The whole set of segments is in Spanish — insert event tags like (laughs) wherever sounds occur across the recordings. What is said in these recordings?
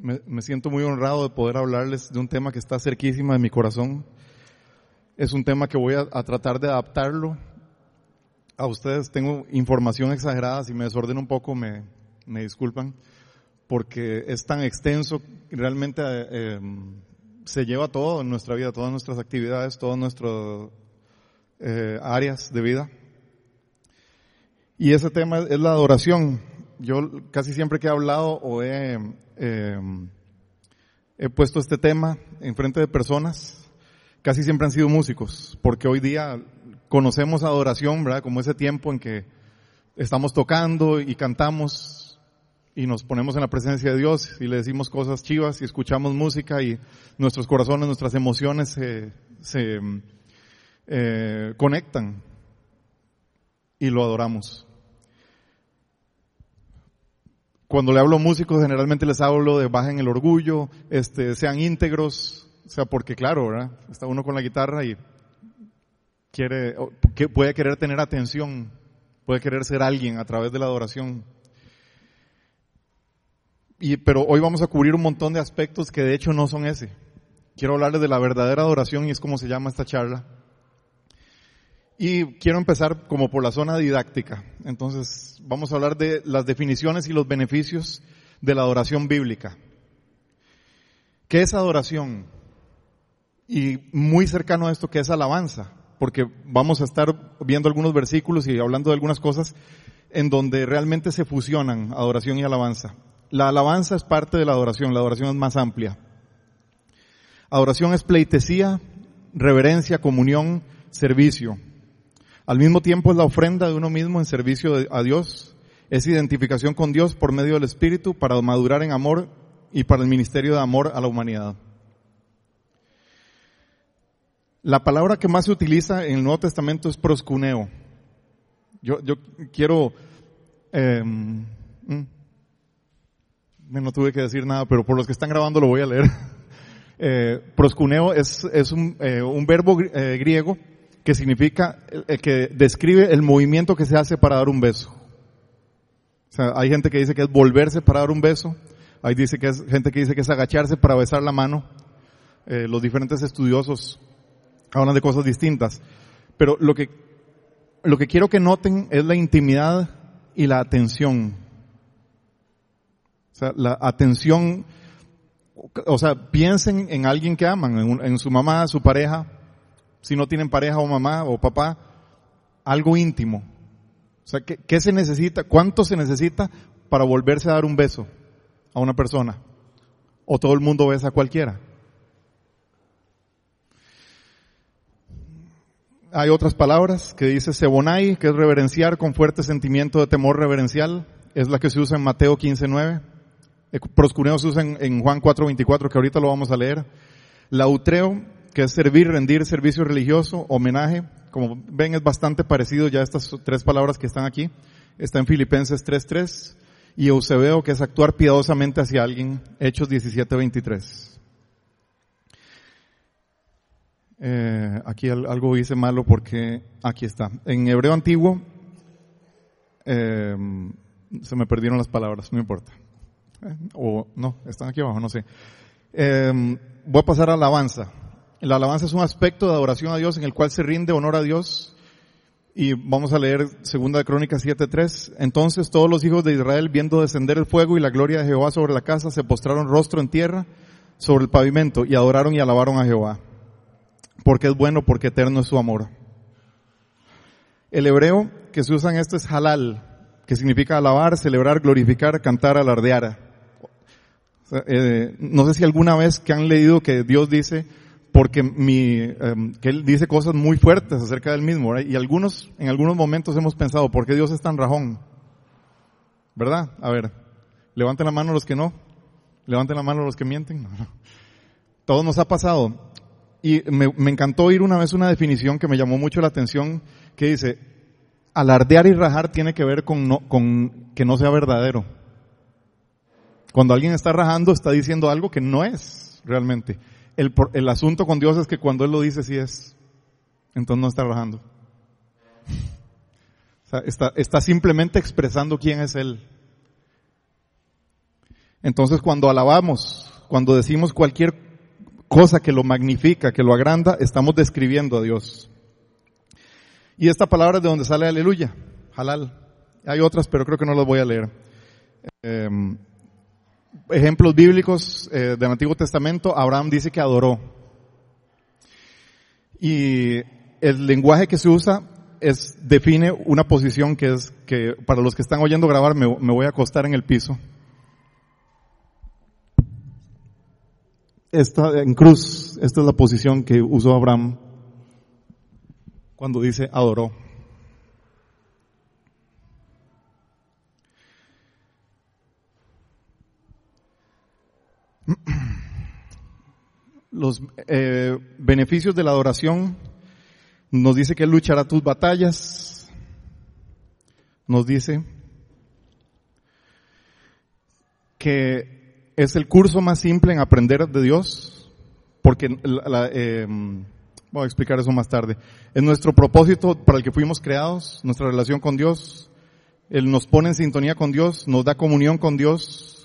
me, me, siento muy honrado de poder hablarles de un tema que está cerquísima de mi corazón. Es un tema que voy a, a tratar de adaptarlo a ustedes. Tengo información exagerada, si me desordeno un poco me, me disculpan, porque es tan extenso, realmente eh, se lleva todo en nuestra vida, todas nuestras actividades, todas nuestras eh, áreas de vida. Y ese tema es la adoración. Yo casi siempre que he hablado o he, eh, he puesto este tema en frente de personas, casi siempre han sido músicos, porque hoy día conocemos adoración, ¿verdad? Como ese tiempo en que estamos tocando y cantamos y nos ponemos en la presencia de Dios y le decimos cosas chivas y escuchamos música y nuestros corazones, nuestras emociones se, se eh, conectan y lo adoramos. Cuando le hablo a músicos, generalmente les hablo de bajen el orgullo, este, sean íntegros, o sea, porque claro. Está uno con la guitarra y quiere, puede querer tener atención, puede querer ser alguien a través de la adoración. Y, pero hoy vamos a cubrir un montón de aspectos que de hecho no son ese. Quiero hablarles de la verdadera adoración y es como se llama esta charla. Y quiero empezar como por la zona didáctica. Entonces, vamos a hablar de las definiciones y los beneficios de la adoración bíblica. ¿Qué es adoración? Y muy cercano a esto, ¿qué es alabanza? Porque vamos a estar viendo algunos versículos y hablando de algunas cosas en donde realmente se fusionan adoración y alabanza. La alabanza es parte de la adoración, la adoración es más amplia. Adoración es pleitesía, reverencia, comunión, servicio. Al mismo tiempo es la ofrenda de uno mismo en servicio a Dios, es identificación con Dios por medio del Espíritu para madurar en amor y para el ministerio de amor a la humanidad. La palabra que más se utiliza en el Nuevo Testamento es proscuneo. Yo, yo quiero, eh, no tuve que decir nada, pero por los que están grabando lo voy a leer. (laughs) Eh, proscuneo es, es un, eh, un verbo eh, griego que significa, que describe el movimiento que se hace para dar un beso. O sea, hay gente que dice que es volverse para dar un beso, hay dice que es, gente que dice que es agacharse para besar la mano. Eh, los diferentes estudiosos hablan de cosas distintas. Pero lo que, lo que quiero que noten es la intimidad y la atención. O sea, la atención, o sea, piensen en alguien que aman, en, en su mamá, su pareja, si no tienen pareja o mamá o papá, algo íntimo. O sea, ¿qué, ¿qué, se necesita? ¿Cuánto se necesita para volverse a dar un beso a una persona? ¿O todo el mundo besa a cualquiera? Hay otras palabras que dice sebonai, que es reverenciar con fuerte sentimiento de temor reverencial. Es la que se usa en Mateo 15.9. Proscuneo se usa en, en Juan 4.24, que ahorita lo vamos a leer. Lautreo que es servir, rendir servicio religioso, homenaje. Como ven es bastante parecido ya estas tres palabras que están aquí. Está en Filipenses 3.3 y Eusebeo que es actuar piadosamente hacia alguien, Hechos 17.23. Eh, aquí algo hice malo porque aquí está. En hebreo antiguo eh, se me perdieron las palabras, no importa. Eh, o no, están aquí abajo, no sé. Eh, voy a pasar a alabanza. La alabanza es un aspecto de adoración a Dios en el cual se rinde honor a Dios. Y vamos a leer segunda de Crónicas 7.3. Entonces todos los hijos de Israel, viendo descender el fuego y la gloria de Jehová sobre la casa, se postraron rostro en tierra sobre el pavimento y adoraron y alabaron a Jehová. Porque es bueno, porque eterno es su amor. El hebreo que se usa en esto es halal, que significa alabar, celebrar, glorificar, cantar, alardear. Eh, no sé si alguna vez que han leído que Dios dice, porque eh, que él dice cosas muy fuertes acerca del mismo, y algunos, en algunos momentos hemos pensado, ¿por qué Dios es tan rajón? ¿Verdad? A ver, levanten la mano los que no, levanten la mano los que mienten. (laughs) Todo nos ha pasado. Y me, encantó oír una vez una definición que me llamó mucho la atención, que dice, alardear y rajar tiene que ver con que no sea verdadero. Cuando alguien está rajando, está diciendo algo que no es realmente. El, asunto con Dios es que cuando Él lo dice sí es, entonces no está trabajando. (laughs) O sea, está, está simplemente expresando quién es Él. Entonces cuando alabamos, cuando decimos cualquier cosa que lo magnifica, que lo agranda, estamos describiendo a Dios. Y esta palabra es de donde sale aleluya, halal. Hay otras, pero creo que no las voy a leer. Em, ejemplos bíblicos eh, del Antiguo Testamento, Abraham dice que adoró. Y el lenguaje que se usa es, define una posición que es que para los que están oyendo grabar me, me voy a acostar en el piso. Esta, en cruz, esta es la posición que usó Abraham cuando dice adoró. (clears throat) Los eh, beneficios de la adoración nos dice que luchará tus batallas. Nos dice que es el curso más simple en aprender de Dios, porque la, eh, voy a explicar eso más tarde. Es nuestro propósito para el que fuimos creados, nuestra relación con Dios. Él nos pone en sintonía con Dios, nos da comunión con Dios,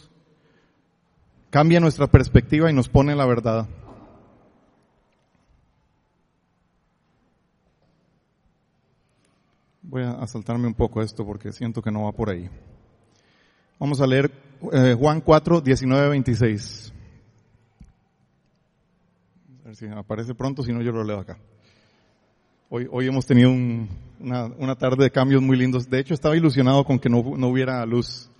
cambia nuestra perspectiva y nos pone la verdad. Voy a saltarme un poco esto porque siento que no va por ahí. Vamos a leer eh, Juan 4, 19, 26. A ver si aparece pronto, si no yo lo leo acá. Hoy, hoy hemos tenido una, una, tarde de cambios muy lindos. De hecho, estaba ilusionado con que no, no hubiera luz.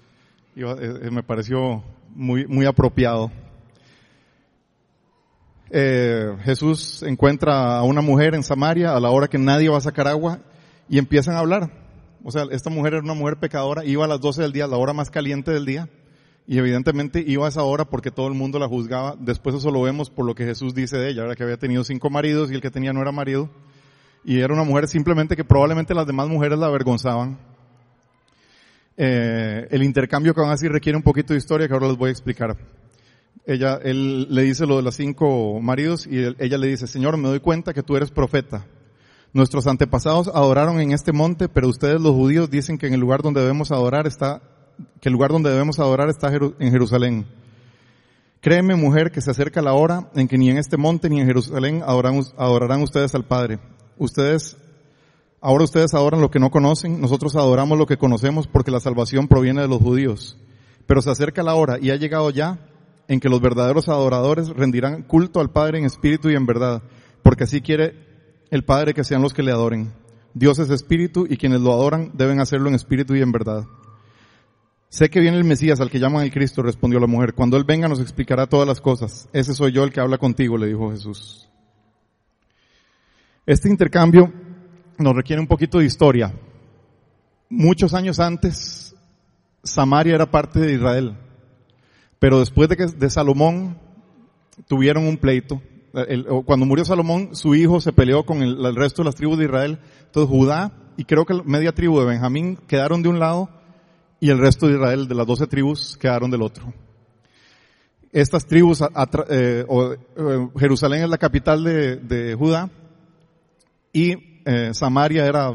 Eh, eh, me pareció muy, muy apropiado. Eh, Jesús encuentra a una mujer en Samaria a la hora que nadie va a sacar agua y empiezan a hablar. O sea, esta mujer era una mujer pecadora, iba a las 12 del día, la hora más caliente del día, y evidentemente iba a esa hora porque todo el mundo la juzgaba. Después eso lo vemos por lo que Jesús dice de ella, era que había tenido cinco maridos y el que tenía no era marido. Y era una mujer simplemente que probablemente las demás mujeres la avergonzaban. Eh, el intercambio que van a requiere un poquito de historia que ahora les voy a explicar. Ella, él le dice lo de los cinco maridos y ella le dice, Señor, me doy cuenta que tú eres profeta. Nuestros antepasados adoraron en este monte, pero ustedes los judíos dicen que en el lugar donde debemos adorar está, que el lugar donde debemos adorar está en Jerusalén. Créeme, mujer, que se acerca la hora en que ni en este monte ni en Jerusalén adorarán ustedes al Padre. Ustedes, ahora ustedes adoran lo que no conocen, nosotros adoramos lo que conocemos porque la salvación proviene de los judíos. Pero se acerca la hora y ha llegado ya en que los verdaderos adoradores rendirán culto al Padre en espíritu y en verdad, porque así quiere el Padre que sean los que le adoren. Dios es espíritu y quienes lo adoran deben hacerlo en espíritu y en verdad. Sé que viene el Mesías al que llaman el Cristo, respondió la mujer. Cuando Él venga nos explicará todas las cosas. Ese soy yo el que habla contigo, le dijo Jesús. Este intercambio nos requiere un poquito de historia. Muchos años antes, Samaria era parte de Israel. Pero después de que de Salomón tuvieron un pleito, cuando murió Salomón, su hijo se peleó con el, resto de las tribus de Israel. Entonces Judá y creo que media tribu de Benjamín quedaron de un lado y el resto de Israel, de las doce tribus, quedaron del otro. Estas tribus, eh, eh, Jerusalén es la capital de, Judá y eh, Samaria era,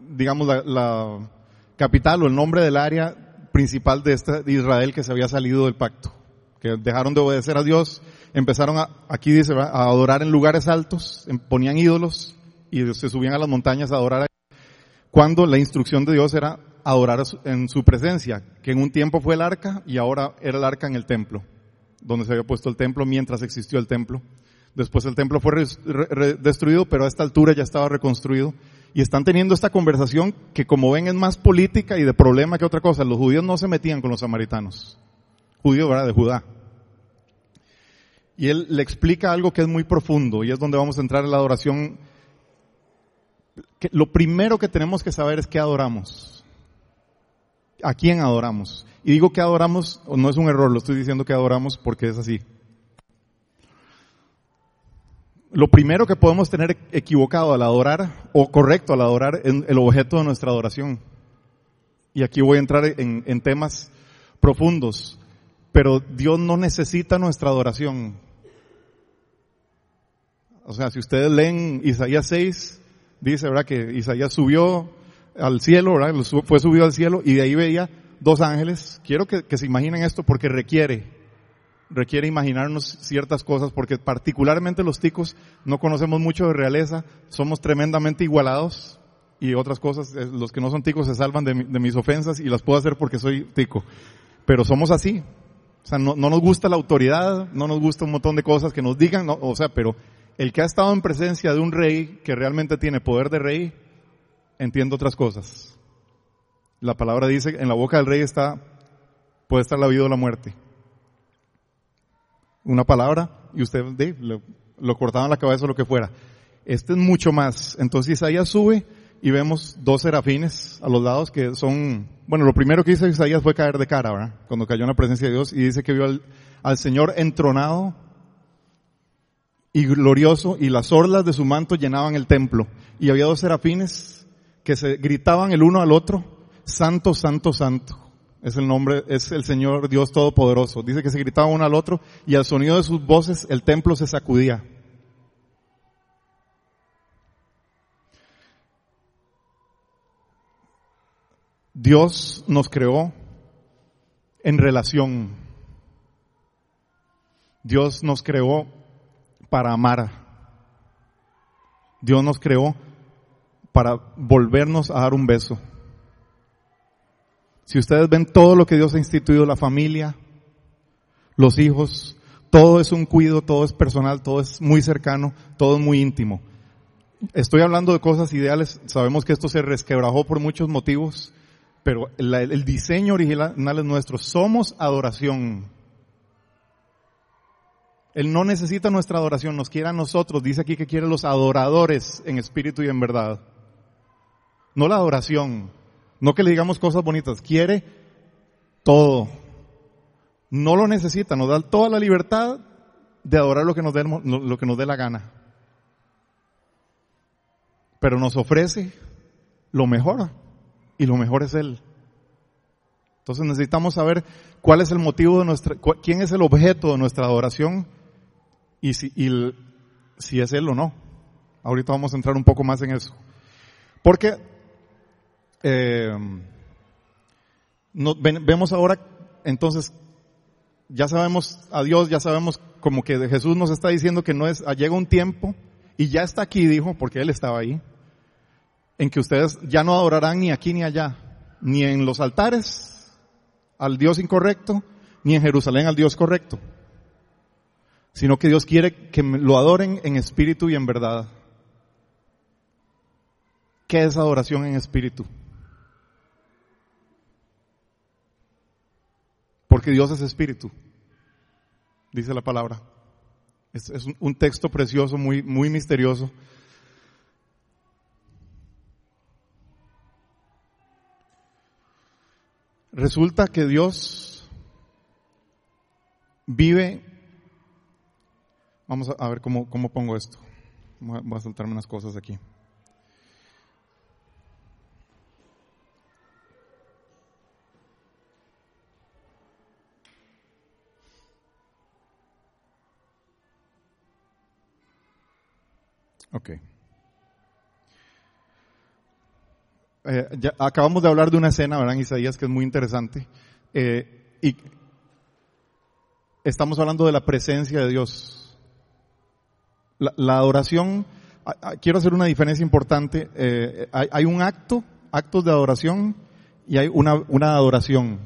digamos, la, capital o el nombre del área principal de, este, de Israel que se había salido del pacto, que dejaron de obedecer a Dios empezaron a, aquí dice, a adorar en lugares altos, ponían ídolos y se subían a las montañas a adorar ahí, cuando la instrucción de Dios era adorar en su presencia, que en un tiempo fue el arca y ahora era el arca en el templo, donde se había puesto el templo mientras existió el templo. Después el templo fue destruido, pero a esta altura ya estaba reconstruido. Y están teniendo esta conversación que como ven es más política y de problema que otra cosa. Los judíos no se metían con los samaritanos. Judíos, ¿verdad? De Judá. Y él le explica algo que es muy profundo y es donde vamos a entrar en la adoración. Lo primero que tenemos que saber es qué adoramos. ¿A quién adoramos? Y digo que adoramos, no es un error, lo estoy diciendo que adoramos porque es así. Lo primero que podemos tener equivocado al adorar, o correcto al adorar, es el objeto de nuestra adoración. Y aquí voy a entrar en, temas profundos. Pero Dios no necesita nuestra adoración. O sea, si ustedes leen Isaías 6, dice, ¿verdad? Que Isaías subió al cielo, ¿verdad? Fue subido al cielo y de ahí veía dos ángeles. Quiero que, que se imaginen esto porque requiere, requiere imaginarnos ciertas cosas porque particularmente los ticos no conocemos mucho de realeza, somos tremendamente igualados y otras cosas, eh, los que no son ticos se salvan de, mi- de mis ofensas y las puedo hacer porque soy tico. Pero somos así. O sea, no, no nos gusta la autoridad, no nos gusta un montón de cosas que nos digan, no, o sea, pero el que ha estado en presencia de un rey que realmente tiene poder de rey, entiende otras cosas. La palabra dice, en la boca del rey está, puede estar la vida o la muerte. Una palabra y usted lo cortaban la cabeza o lo que fuera. Este es mucho más. Entonces Isaías sube y vemos dos serafines a los lados que son, bueno, lo primero que hizo Isaías fue caer de cara, ¿verdad? Cuando cayó en la presencia de Dios y dice que vio al, al Señor entronado y glorioso y las orlas de su manto llenaban el templo. Y había dos serafines que se gritaban el uno al otro, Santo, Santo, Santo. Es el nombre, es el Señor Dios Todopoderoso. Dice que se gritaban uno al otro y al sonido de sus voces el templo se sacudía. Dios nos creó en relación. Dios nos creó para amar. Dios nos creó para volvernos a dar un beso. Si ustedes ven todo lo que Dios ha instituido, la familia, los hijos, todo es un cuido, todo es personal, todo es muy cercano, todo es muy íntimo. Estoy hablando de cosas ideales, sabemos que esto se resquebrajó por muchos motivos, pero el diseño original es nuestro. Somos adoración. Él no necesita nuestra adoración, nos quiere a nosotros. Dice aquí que quiere los adoradores en espíritu y en verdad. No la adoración, no que le digamos cosas bonitas, quiere todo. No lo necesita, nos da toda la libertad de adorar lo que nos dé, lo que nos dé la gana. Pero nos ofrece lo mejor y lo mejor es Él. Entonces necesitamos saber cuál es el motivo de nuestra, quién es el objeto de nuestra adoración y si, si es Él o no. Ahorita vamos a entrar un poco más en eso. Porque eh, no- vemos ahora, entonces, ya sabemos a Dios, ya sabemos como que Jesús nos está diciendo que no es, ah, llega un tiempo y ya está aquí, dijo, porque Él estaba ahí, en que ustedes ya no adorarán ni aquí ni allá, ni en los altares al Dios incorrecto, ni en Jerusalén al Dios correcto, sino que Dios quiere que lo adoren en espíritu y en verdad. ¿Qué es adoración en espíritu? Porque Dios es espíritu, dice la palabra. Es, un, texto precioso, muy, muy misterioso. Resulta que Dios vive, vamos a, ver cómo, cómo pongo esto. Voy a saltarme unas cosas aquí. Ok. Eh, acabamos de hablar de una escena, ¿verdad, Isaías, que es muy interesante. Eh, y estamos hablando de la presencia de Dios. La, adoración, quiero hacer una diferencia importante. Eh, hay, hay un acto, actos de adoración, y hay una, una adoración,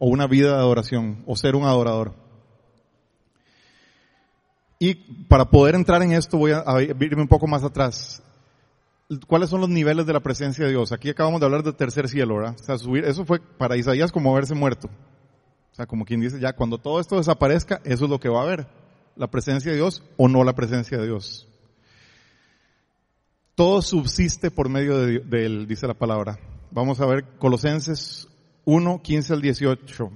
o una vida de adoración, o ser un adorador. Y para poder entrar en esto voy a, a irme un poco más atrás. ¿Cuáles son los niveles de la presencia de Dios? Aquí acabamos de hablar del tercer cielo, ¿verdad? O sea, subir, eso fue para Isaías como haberse muerto. O sea, como quien dice, ya cuando todo esto desaparezca, eso es lo que va a haber. La presencia de Dios o no la presencia de Dios. Todo subsiste por medio de, de Él, dice la palabra. Vamos a ver Colosenses 1, 15 al 18.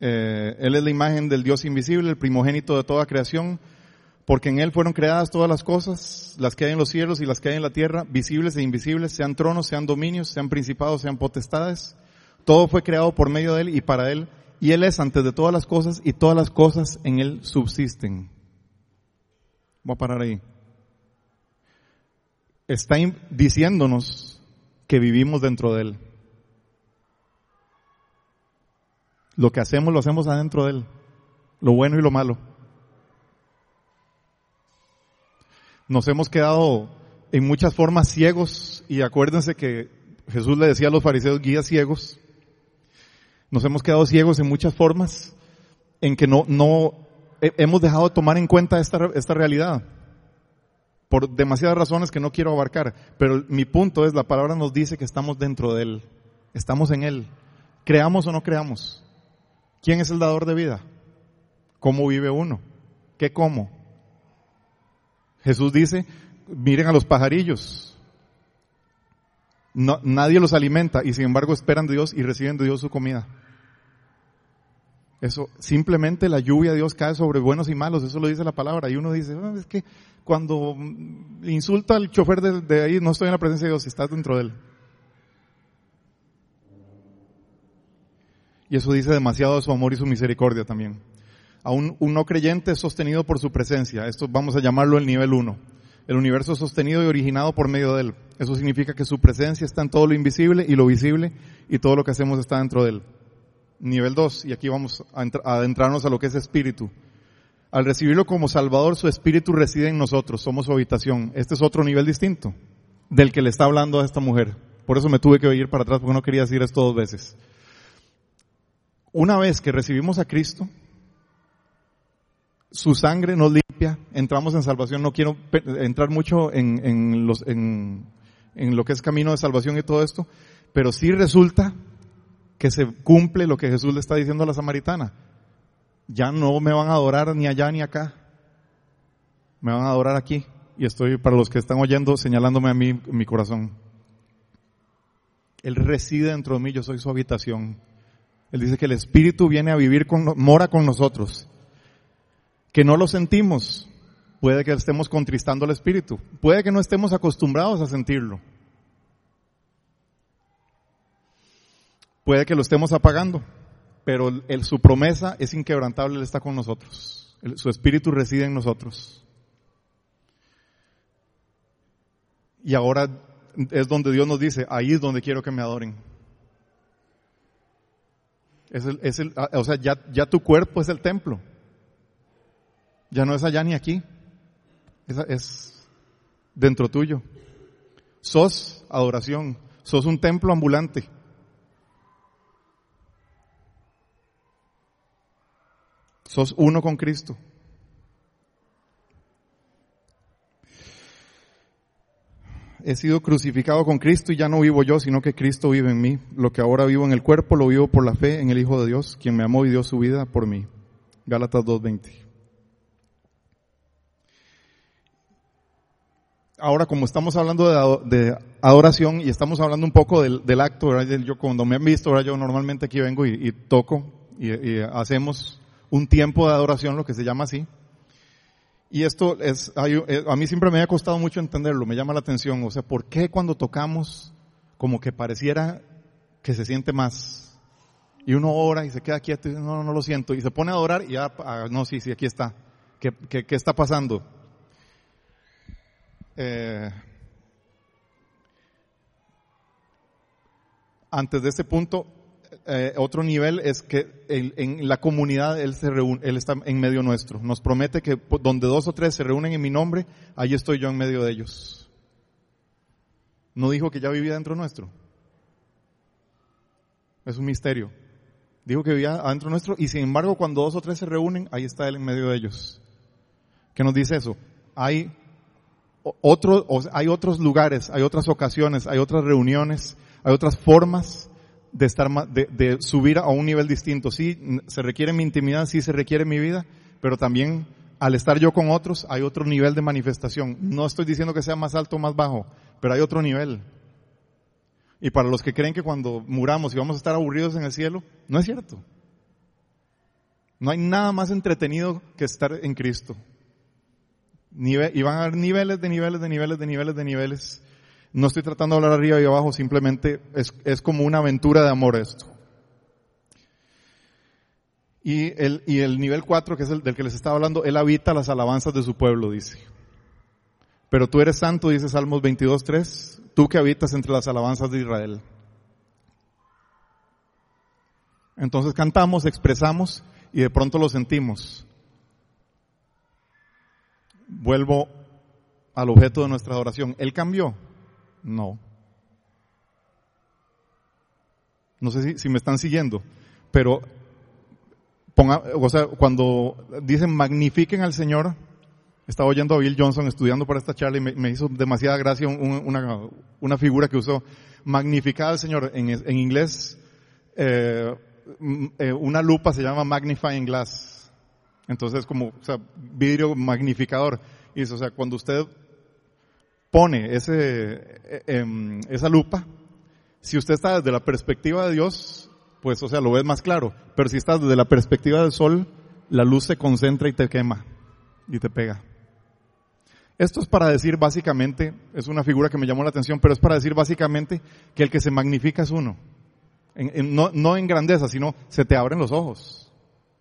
Eh, él es la imagen del Dios invisible, el primogénito de toda creación, porque en Él fueron creadas todas las cosas, las que hay en los cielos y las que hay en la tierra, visibles e invisibles, sean tronos, sean dominios, sean principados, sean potestades. Todo fue creado por medio de Él y para Él, y Él es antes de todas las cosas y todas las cosas en Él subsisten. Voy a parar ahí. Está diciéndonos que vivimos dentro de Él. Lo que hacemos lo hacemos adentro de Él, lo bueno y lo malo. Nos hemos quedado en muchas formas ciegos y acuérdense que Jesús le decía a los fariseos guías ciegos. Nos hemos quedado ciegos en muchas formas en que no, no hemos dejado de tomar en cuenta esta, esta realidad por demasiadas razones que no quiero abarcar, pero mi punto es, la palabra nos dice que estamos dentro de Él, estamos en Él, creamos o no creamos. ¿Quién es el dador de vida? ¿Cómo vive uno? ¿Qué como? Jesús dice, miren a los pajarillos. Nadie los alimenta y sin embargo esperan de Dios y reciben de Dios su comida. Eso, simplemente la lluvia de Dios cae sobre buenos y malos, eso lo dice la palabra. Y uno dice, ah, es que cuando insulta al chofer de, ahí, no estoy en la presencia de Dios, estás dentro de él. Y eso dice demasiado de su amor y su misericordia también. A un, no creyente es sostenido por su presencia. Esto vamos a llamarlo el nivel 1. El universo es sostenido y originado por medio de él. Eso significa que su presencia está en todo lo invisible y lo visible y todo lo que hacemos está dentro de él. Nivel 2, y aquí vamos a adentrarnos a lo que es espíritu. Al recibirlo como Salvador, su Espíritu reside en nosotros, somos su habitación. Este es otro nivel distinto del que le está hablando a esta mujer. Por eso me tuve que ir para atrás porque no quería decir esto dos veces. Una vez que recibimos a Cristo, su sangre nos limpia, entramos en salvación. No quiero entrar mucho en, los, en, en lo que es camino de salvación y todo esto, pero sí resulta que se cumple lo que Jesús le está diciendo a la samaritana ya no me van a adorar ni allá ni acá. Me van a adorar aquí. Y estoy, para los que están oyendo, señalándome a mí mi corazón. Él reside dentro de mí, yo soy su habitación. Él dice que el Espíritu viene a vivir con, mora con nosotros. Que no lo sentimos. Puede que estemos contristando al Espíritu. Puede que no estemos acostumbrados a sentirlo. Puede que lo estemos apagando pero su promesa es inquebrantable, Él está con nosotros. su espíritu reside en nosotros. Y ahora es donde Dios nos dice, ahí es donde quiero que me adoren. Es el, es el, ah, o sea, ya, ya tu cuerpo es el templo. Ya no es allá ni aquí. Es, es dentro tuyo. Sos adoración. Sos un templo ambulante. Sos uno con Cristo. He sido crucificado con Cristo y ya no vivo yo, sino que Cristo vive en mí. Lo que ahora vivo en el cuerpo lo vivo por la fe en el Hijo de Dios, quien me amó y dio su vida por mí. Gálatas 2.20. Ahora, como estamos hablando de, adoración y estamos hablando un poco del, acto, yo cuando me han visto, ahora yo normalmente aquí vengo y, toco y hacemos un tiempo de adoración, lo que se llama así. Y esto es, eh, a mí siempre me ha costado mucho entenderlo, me llama la atención. O sea, ¿por qué cuando tocamos como que pareciera que se siente más? Y uno ora y se queda quieto y no, no, no lo siento. Y se pone a adorar y ya, ah, no, sí, sí, aquí está. ¿Qué, qué, qué está pasando? Eh, antes de este punto, eh, otro nivel es que en, la comunidad Él se Él está en medio nuestro. Nos promete que donde dos o tres se reúnen en mi nombre, ahí estoy yo en medio de ellos. No dijo que ya vivía dentro nuestro. Es un misterio. Dijo que vivía adentro nuestro y sin embargo cuando dos o tres se reúnen, ahí está Él en medio de ellos. ¿Qué nos dice eso? Hay, otro, hay otros lugares, hay otras ocasiones, hay otras reuniones, hay otras formas de estar de, de, subir a un nivel distinto. Sí, se requiere mi intimidad, sí se requiere mi vida, pero también al estar yo con otros hay otro nivel de manifestación. No estoy diciendo que sea más alto o más bajo, pero hay otro nivel. Y para los que creen que cuando muramos y vamos a estar aburridos en el cielo, no es cierto. No hay nada más entretenido que estar en Cristo. y van a haber niveles de niveles de niveles de niveles de niveles no estoy tratando de hablar arriba y abajo, simplemente es, como una aventura de amor esto. Y el, y el nivel 4, que es el del que les estaba hablando, él habita las alabanzas de su pueblo, dice. Pero tú eres santo, dice Salmos 22.3, tú que habitas entre las alabanzas de Israel. Entonces cantamos, expresamos y de pronto lo sentimos. Vuelvo al objeto de nuestra adoración. ¿Él cambió? No. No sé si, me están siguiendo, pero ponga, o sea, cuando dicen magnifiquen al Señor, estaba oyendo a Bill Johnson estudiando para esta charla y me, hizo demasiada gracia una, una, figura que usó. Magnificar al Señor en, en inglés, eh, eh, una lupa se llama magnifying glass. Entonces, como, o sea, vidrio magnificador. Y eso, o sea, cuando usted pone eh, em, esa lupa, si usted está desde la perspectiva de Dios, pues, o sea, lo ves más claro. Pero si estás desde la perspectiva del sol, la luz se concentra y te quema y te pega. Esto es para decir básicamente, es una figura que me llamó la atención, pero es para decir básicamente que el que se magnifica es uno. no, no, en grandeza, sino se te abren los ojos,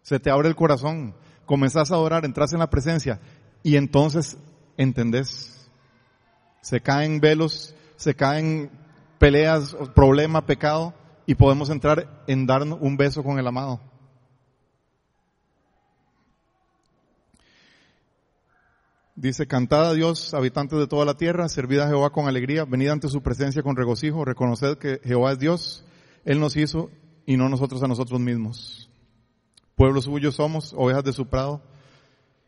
se te abre el corazón, comenzás a adorar, entras en la presencia y entonces entendés. Se caen velos, se caen peleas, problema, pecado y podemos entrar en darnos un beso con el amado. Dice, cantad a Dios, habitantes de toda la tierra, servid a Jehová con alegría, venid ante su presencia con regocijo, reconoced que Jehová es Dios, Él nos hizo y no nosotros a nosotros mismos. Pueblo suyo somos, ovejas de su prado.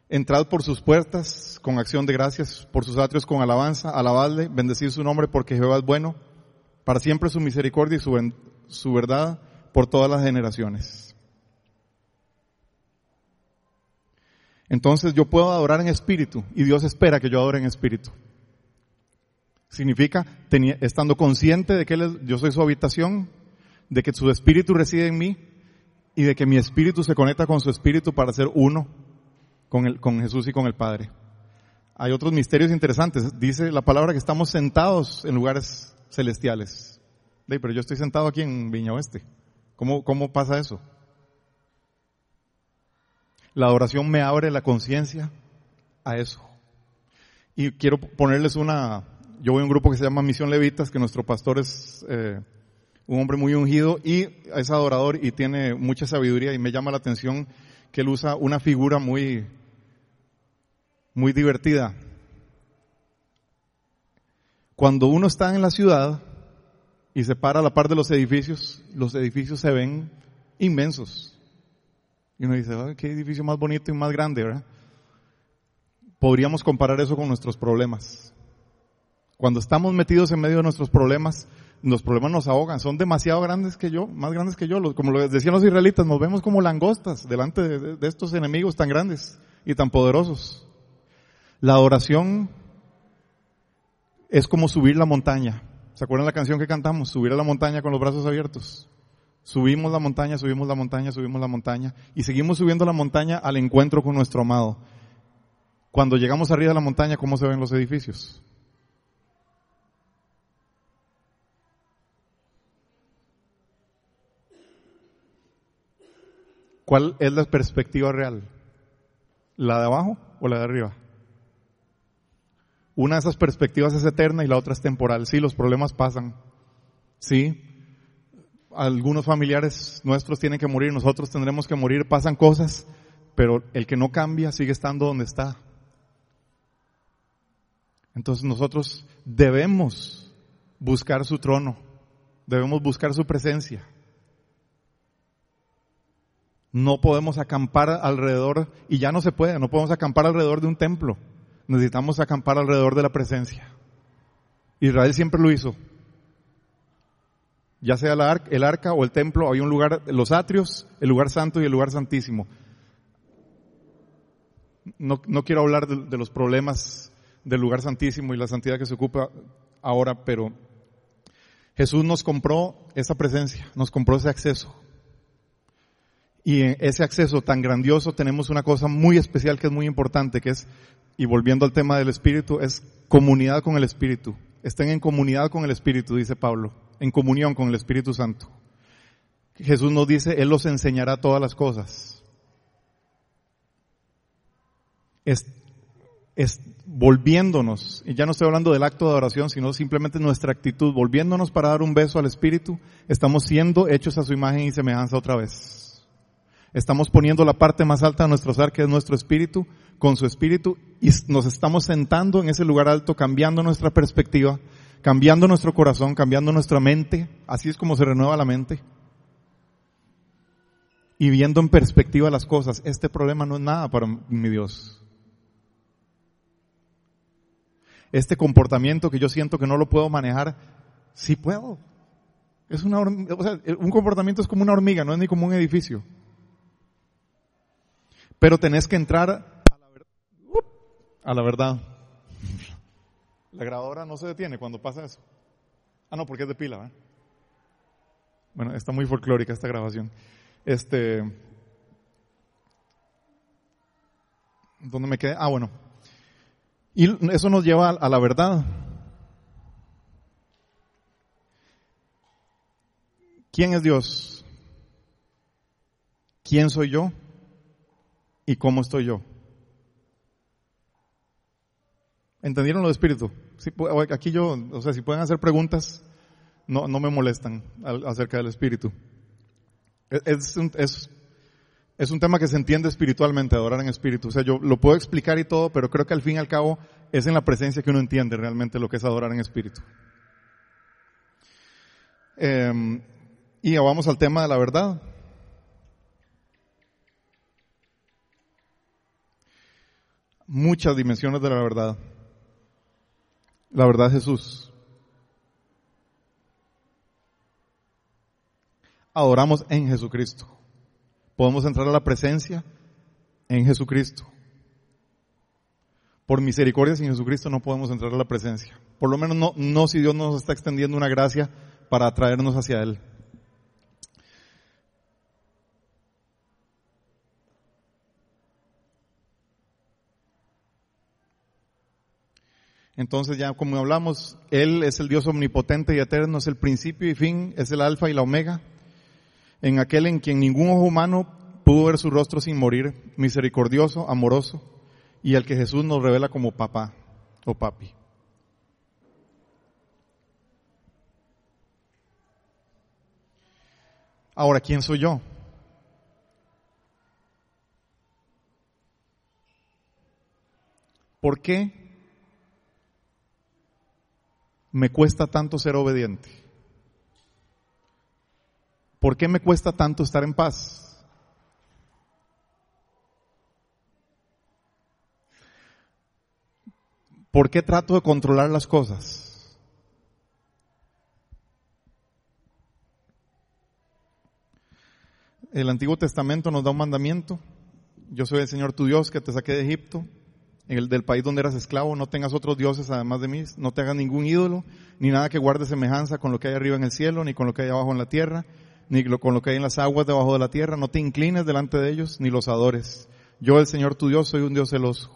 Entrad por sus puertas con acción de gracias, por sus atrios con alabanza, alabadle, bendecid su nombre porque Jehová es bueno, para siempre su misericordia y su, su verdad por todas las generaciones. Entonces yo puedo adorar en espíritu y Dios espera que yo adore en espíritu. Significa estando consciente de que yo soy su habitación, de que su espíritu reside en mí y de que mi espíritu se conecta con su espíritu para ser uno con, Jesús y con el Padre. Hay otros misterios interesantes. Dice la palabra que estamos sentados en lugares celestiales. pero yo estoy sentado aquí en Viña Oeste. ¿Cómo, cómo pasa eso? La adoración me abre la conciencia a eso. Y quiero ponerles una, yo voy a un grupo que se llama Misión Levitas, que nuestro pastor es eh, un hombre muy ungido y es adorador y tiene mucha sabiduría y me llama la atención que él usa una figura muy, muy divertida. Cuando uno está en la ciudad y se para a la par de los edificios, los edificios se ven inmensos. Y uno dice, qué edificio más bonito y más grande, ¿verdad? Podríamos comparar eso con nuestros problemas. Cuando estamos metidos en medio de nuestros problemas, los problemas nos ahogan, son demasiado grandes que yo, más grandes que yo. Como decían los israelitas, nos vemos como langostas delante de, de estos enemigos tan grandes y tan poderosos. La adoración es como subir la montaña. ¿Se acuerdan la canción que cantamos? Subir a la montaña con los brazos abiertos. Subimos la montaña, subimos la montaña, subimos la montaña y seguimos subiendo la montaña al encuentro con nuestro amado. Cuando llegamos arriba de la montaña, ¿cómo se ven los edificios? ¿Cuál es la perspectiva real? ¿La de abajo o la de arriba? Una de esas perspectivas es eterna y la otra es temporal. Sí, los problemas pasan. Sí, algunos familiares nuestros tienen que morir, nosotros tendremos que morir, pasan cosas, pero el que no cambia sigue estando donde está. Entonces nosotros debemos buscar su trono, debemos buscar su presencia. No podemos acampar alrededor, y ya no se puede, no podemos acampar alrededor de un templo. Necesitamos acampar alrededor de la presencia. Israel siempre lo hizo ya sea el arca o el templo, había un lugar, los atrios, el lugar santo y el lugar santísimo. No, quiero hablar de, los problemas del lugar santísimo y la santidad que se ocupa ahora, pero Jesús nos compró esa presencia, nos compró ese acceso. Y en ese acceso tan grandioso tenemos una cosa muy especial que es muy importante, que es, y volviendo al tema del Espíritu, es comunidad con el Espíritu. Estén en comunidad con el Espíritu, dice Pablo en comunión con el Espíritu Santo. Jesús nos dice, Él los enseñará todas las cosas. Es, es volviéndonos, y ya no estoy hablando del acto de adoración, sino simplemente nuestra actitud, volviéndonos para dar un beso al Espíritu, estamos siendo hechos a su imagen y semejanza otra vez. Estamos poniendo la parte más alta de nuestro ser, que es nuestro espíritu, con su espíritu, y nos estamos sentando en ese lugar alto, cambiando nuestra perspectiva, cambiando nuestro corazón, cambiando nuestra mente, así es como se renueva la mente. Y viendo en perspectiva las cosas, este problema no es nada para mi Dios. Este comportamiento que yo siento que no lo puedo manejar, sí puedo. Es sea, un comportamiento es como una hormiga, no es ni como un edificio. Pero tenés que entrar. A la verdad. La grabadora no se detiene cuando pasa eso. Ah, no, porque es de pila, Bueno, está muy folclórica esta grabación. Este. ¿Dónde me quedé? Ah, bueno. Y eso nos lleva a la verdad. ¿Quién es Dios? ¿Quién soy yo? ¿Y cómo estoy yo? ¿Entendieron lo de espíritu? aquí yo, o sea, si pueden hacer preguntas, no, no me molestan acerca del espíritu. Es, un, es, es un tema que se entiende espiritualmente, adorar en espíritu. O sea, yo lo puedo explicar y todo, pero creo que al fin y al cabo es en la presencia que uno entiende realmente lo que es adorar en espíritu. Eh, y vamos al tema de la verdad. Muchas dimensiones de la verdad. La verdad Jesús. Adoramos en Jesucristo. Podemos entrar a la presencia en Jesucristo. Por misericordia sin Jesucristo no podemos entrar a la presencia. Por lo menos no, no si Dios nos está extendiendo una gracia para atraernos hacia Él. Entonces ya como hablamos, Él es el Dios omnipotente y eterno, es el principio y fin, es el alfa y la omega, en aquel en quien ningún ojo humano pudo ver su rostro sin morir, misericordioso, amoroso, y al que Jesús nos revela como papá o papi. Ahora, ¿quién soy yo? ¿Por qué me cuesta tanto ser obediente? ¿Por qué me cuesta tanto estar en paz? ¿Por qué trato de controlar las cosas? El Antiguo Testamento nos da un mandamiento. Yo soy el Señor tu Dios que te saqué de Egipto el del país donde eras esclavo, no tengas otros dioses además de mí, no te hagas ningún ídolo, ni nada que guarde semejanza con lo que hay arriba en el cielo, ni con lo que hay abajo en la tierra, ni con lo que hay en las aguas debajo de la tierra, no te inclines delante de ellos, ni los adores. Yo, el Señor tu Dios, soy un Dios celoso.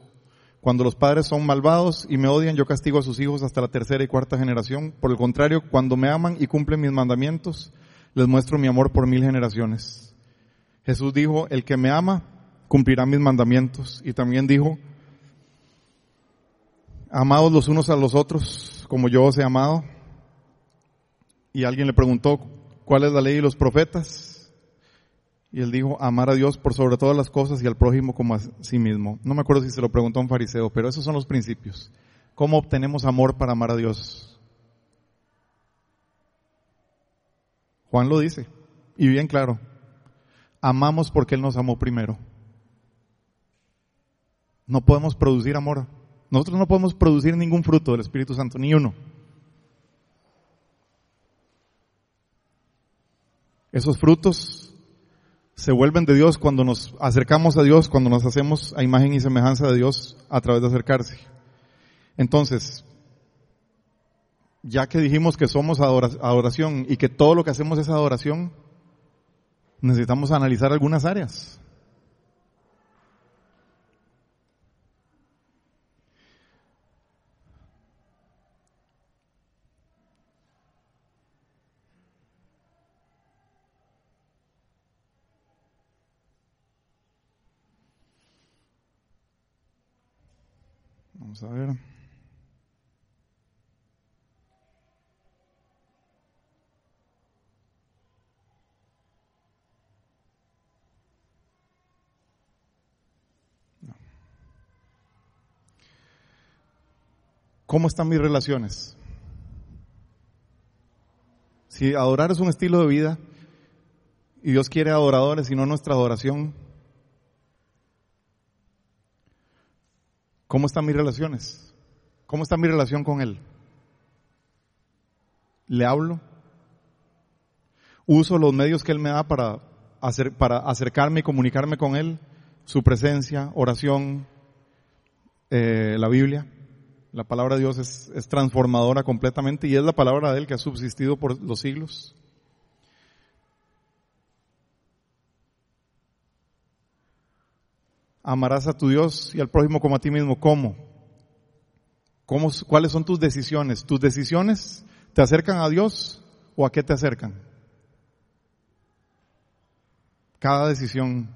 Cuando los padres son malvados y me odian, yo castigo a sus hijos hasta la tercera y cuarta generación. Por el contrario, cuando me aman y cumplen mis mandamientos, les muestro mi amor por mil generaciones. Jesús dijo, el que me ama, cumplirá mis mandamientos. Y también dijo, amados los unos a los otros, como yo os he amado. Y alguien le preguntó, ¿cuál es la ley y los profetas? Y él dijo, amar a Dios por sobre todas las cosas y al prójimo como a sí mismo. No me acuerdo si se lo preguntó a un fariseo, pero esos son los principios. ¿Cómo obtenemos amor para amar a Dios? Juan lo dice, y bien claro, amamos porque Él nos amó primero. No podemos producir amor nosotros no podemos producir ningún fruto del Espíritu Santo, ni uno. Esos frutos se vuelven de Dios cuando nos acercamos a Dios, cuando nos hacemos a imagen y semejanza de Dios a través de acercarse. Entonces, ya que dijimos que somos adoración y que todo lo que hacemos es adoración, necesitamos analizar algunas áreas. A ver. ¿Cómo están mis relaciones? Si adorar es un estilo de vida y Dios quiere adoradores y no nuestra adoración, ¿cómo están mis relaciones? ¿Cómo está mi relación con Él? ¿Le hablo? ¿Uso los medios que Él me da para, acercarme y comunicarme con Él? Su presencia, oración, eh, la Biblia. La palabra de Dios es, transformadora completamente y es la palabra de Él que ha subsistido por los siglos. Amarás a tu Dios y al prójimo como a ti mismo. ¿Cómo? ¿Cuáles son tus decisiones? ¿Tus decisiones te acercan a Dios o a qué te acercan? Cada decisión.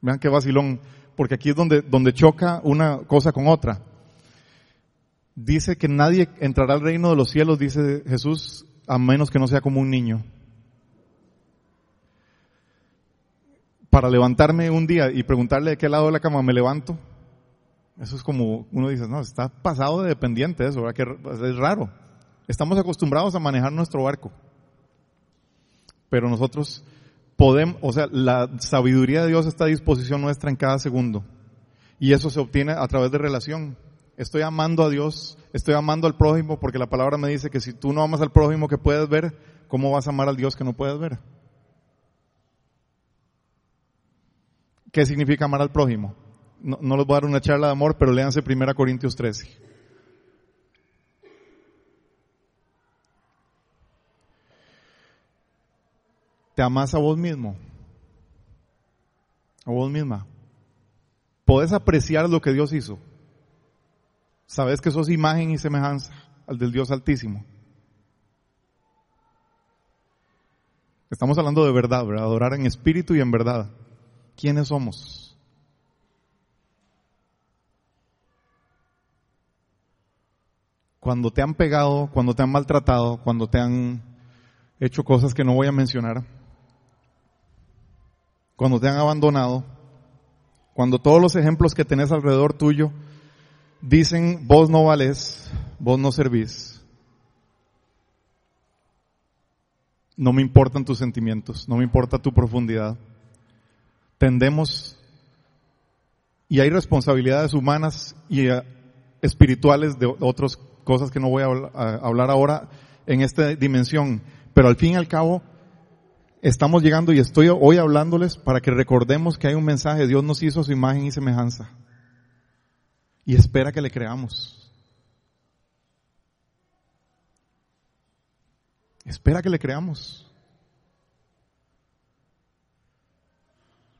Vean qué vacilón, porque aquí es donde, donde choca una cosa con otra dice que nadie entrará al reino de los cielos, dice Jesús, a menos que no sea como un niño. Para levantarme un día y preguntarle de qué lado de la cama me levanto, eso es como, uno dice, no, está pasado de dependiente eso. Que es raro. Estamos acostumbrados a manejar nuestro barco. Pero nosotros podemos, o sea, la sabiduría de Dios está a disposición nuestra en cada segundo. Y eso se obtiene a través de relación. Estoy amando a Dios, estoy amando al prójimo, porque la palabra me dice que si tú no amas al prójimo que puedes ver, ¿cómo vas a amar al Dios que no puedes ver? ¿Qué significa amar al prójimo? No, les voy a dar una charla de amor, pero léanse 1 Corintios 13. ¿Te amas a vos mismo? ¿A vos misma? ¿Podés apreciar lo que Dios hizo? Sabes que sos imagen y semejanza al del Dios Altísimo. Estamos hablando de verdad, ¿verdad? Adorar en espíritu y en verdad. ¿Quiénes somos? Cuando te han pegado, cuando te han maltratado, cuando te han hecho cosas que no voy a mencionar, cuando te han abandonado, cuando todos los ejemplos que tenés alrededor tuyo dicen, vos no vales, vos no servís. No me importan tus sentimientos, no me importa tu profundidad. Tendemos, y hay responsabilidades humanas y eh, espirituales de otras cosas que no voy a hablar ahora en esta dimensión, pero al fin y al cabo, estamos llegando y estoy hoy hablándoles para que recordemos que hay un mensaje, Dios nos hizo su imagen y semejanza y espera que le creamos. Espera que le creamos.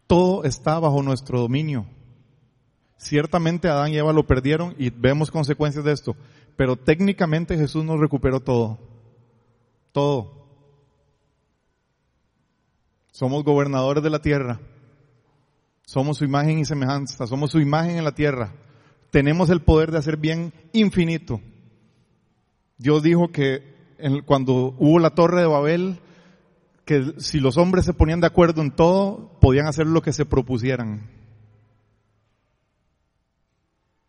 Todo está bajo nuestro dominio. Ciertamente Adán y Eva lo perdieron y vemos consecuencias de esto, pero técnicamente Jesús nos recuperó todo. Todo. Somos gobernadores de la tierra. Somos su imagen y semejanza. Somos su imagen en la tierra tenemos el poder de hacer bien infinito. Dios dijo que cuando hubo la torre de Babel, que si los hombres se ponían de acuerdo en todo, podían hacer lo que se propusieran.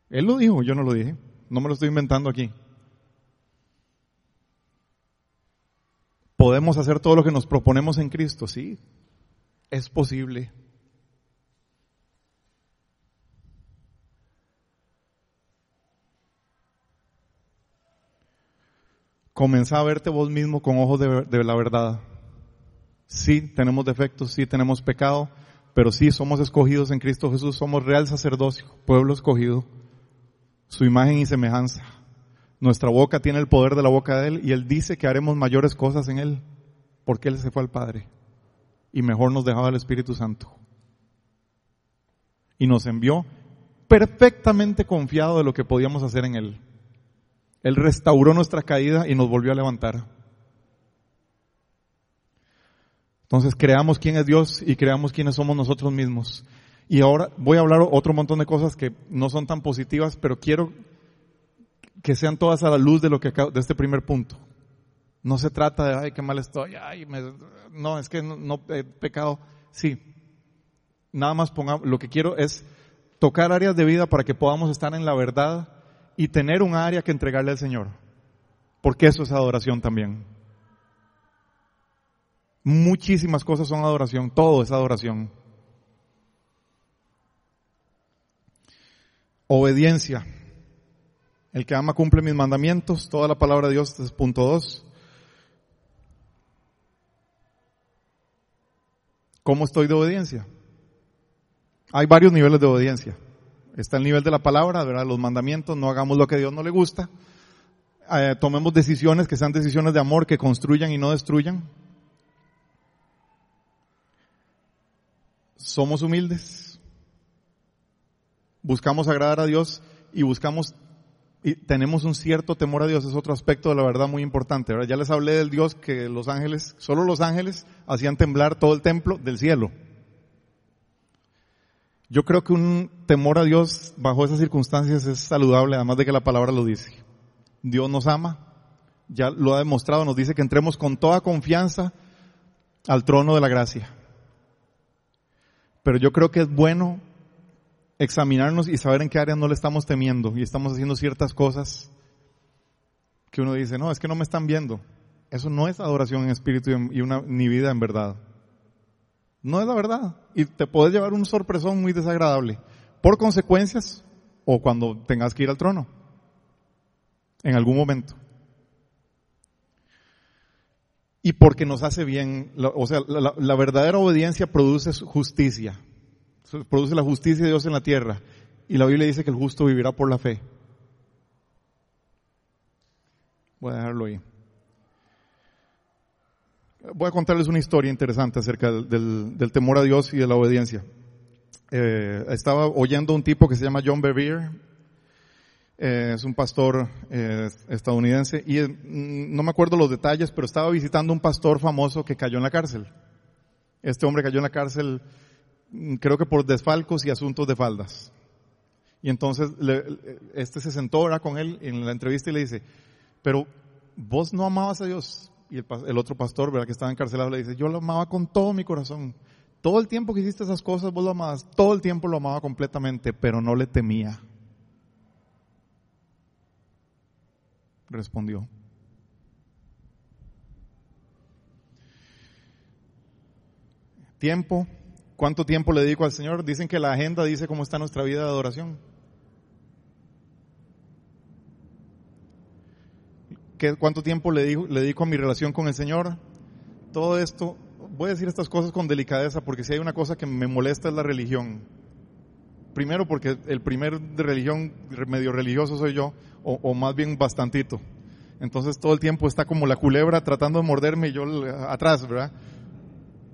Él lo dijo, yo no lo dije, no me lo estoy inventando aquí. ¿Podemos hacer todo lo que nos proponemos en Cristo? Sí, es posible. comenzá a verte vos mismo con ojos de, la verdad. Sí, tenemos defectos, sí tenemos pecado, pero sí somos escogidos en Cristo Jesús, somos real sacerdocio, pueblo escogido, su imagen y semejanza. Nuestra boca tiene el poder de la boca de Él y Él dice que haremos mayores cosas en Él, porque Él se fue al Padre y mejor nos dejaba el Espíritu Santo. Y nos envió perfectamente confiado de lo que podíamos hacer en Él. Él restauró nuestra caída y nos volvió a levantar. Entonces creamos quién es Dios y creamos quiénes somos nosotros mismos. Y ahora voy a hablar otro montón de cosas que no son tan positivas, pero quiero que sean todas a la luz de lo que de este primer punto. No se trata de, ay, qué mal estoy, ay, no, es que no, he pecado. Sí. Nada más pongamos, lo que quiero es tocar áreas de vida para que podamos estar en la verdad y tener un área que entregarle al Señor. Porque eso es adoración también. Muchísimas cosas son adoración, todo es adoración. Obediencia. El que ama cumple mis mandamientos. Toda la palabra de Dios es punto dos. ¿Cómo estoy de obediencia? Hay varios niveles de obediencia. Está el nivel de la palabra, ¿verdad? los mandamientos, no hagamos lo que a Dios no le gusta. Eh, tomemos decisiones que sean decisiones de amor, que construyan y no destruyan. Somos humildes buscamos agradar a Dios y buscamos y tenemos un cierto temor a Dios, es otro aspecto de la verdad muy importante. Ya les hablé del Dios que los ángeles, solo los ángeles hacían temblar todo el templo del cielo. Yo creo que un temor a Dios bajo esas circunstancias es saludable, además de que la palabra lo dice. Dios nos ama, ya lo ha demostrado, nos dice que entremos con toda confianza al trono de la gracia. Pero yo creo que es bueno examinarnos y saber en qué área no le estamos temiendo y estamos haciendo ciertas cosas que uno dice, no, es que no me están viendo. Eso no es adoración en espíritu y una, ni vida en verdad. No es la verdad. Y te puedes llevar un sorpresón muy desagradable. Por consecuencias o cuando tengas que ir al trono. En algún momento. Y porque nos hace bien, o sea, la verdadera obediencia produce justicia produce la justicia de Dios en la tierra. Y la Biblia dice que el justo vivirá por la fe. Voy a dejarlo ahí. Voy a contarles una historia interesante acerca del, temor a Dios y de la obediencia. Eh, estaba oyendo a un tipo que se llama John Bevere, eh, es un pastor eh, estadounidense, y no me acuerdo los detalles, pero estaba visitando un pastor famoso que cayó en la cárcel. Este hombre cayó en la cárcel Mm, creo que por desfalcos y asuntos de faldas. Y entonces este se sentó ahora con él en la entrevista y le dice, pero vos no amabas a Dios. Y el, otro pastor, ¿verdad? que estaba encarcelado, le dice, yo lo amaba con todo mi corazón. Todo el tiempo que hiciste esas cosas, vos lo amabas. Todo el tiempo lo amaba completamente, pero no le temía. Respondió. Tiempo ¿Cuánto tiempo le dedico al Señor? Dicen que la agenda dice cómo está nuestra vida de adoración. ¿Qué, ¿Cuánto tiempo le dedico, le dedico a mi relación con el Señor? Todo esto, voy a decir estas cosas con delicadeza porque si hay una cosa que me molesta es la religión. Primero porque el primer de religión, medio religioso soy yo, o, más bien bastantito. Entonces todo el tiempo está como la culebra tratando de morderme y yo atrás, ¿verdad?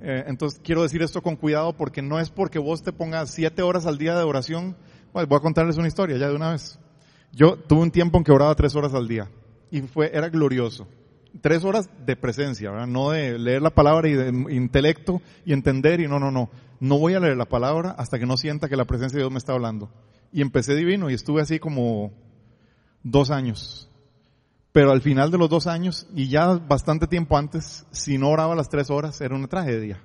Eh, entonces quiero decir esto con cuidado porque no es porque vos te pongas siete horas al día de oración. Voy a contarles una historia ya de una vez. Yo tuve un tiempo en que oraba tres horas al día y fue, era glorioso. Tres horas de presencia. No de leer la palabra y de intelecto y entender y no, no, no. No voy a leer la palabra hasta que no sienta que la presencia de Dios me está hablando. Y empecé divino y estuve así como dos años. Pero al final de los dos años, y ya bastante tiempo antes, si no oraba las tres horas, era una tragedia.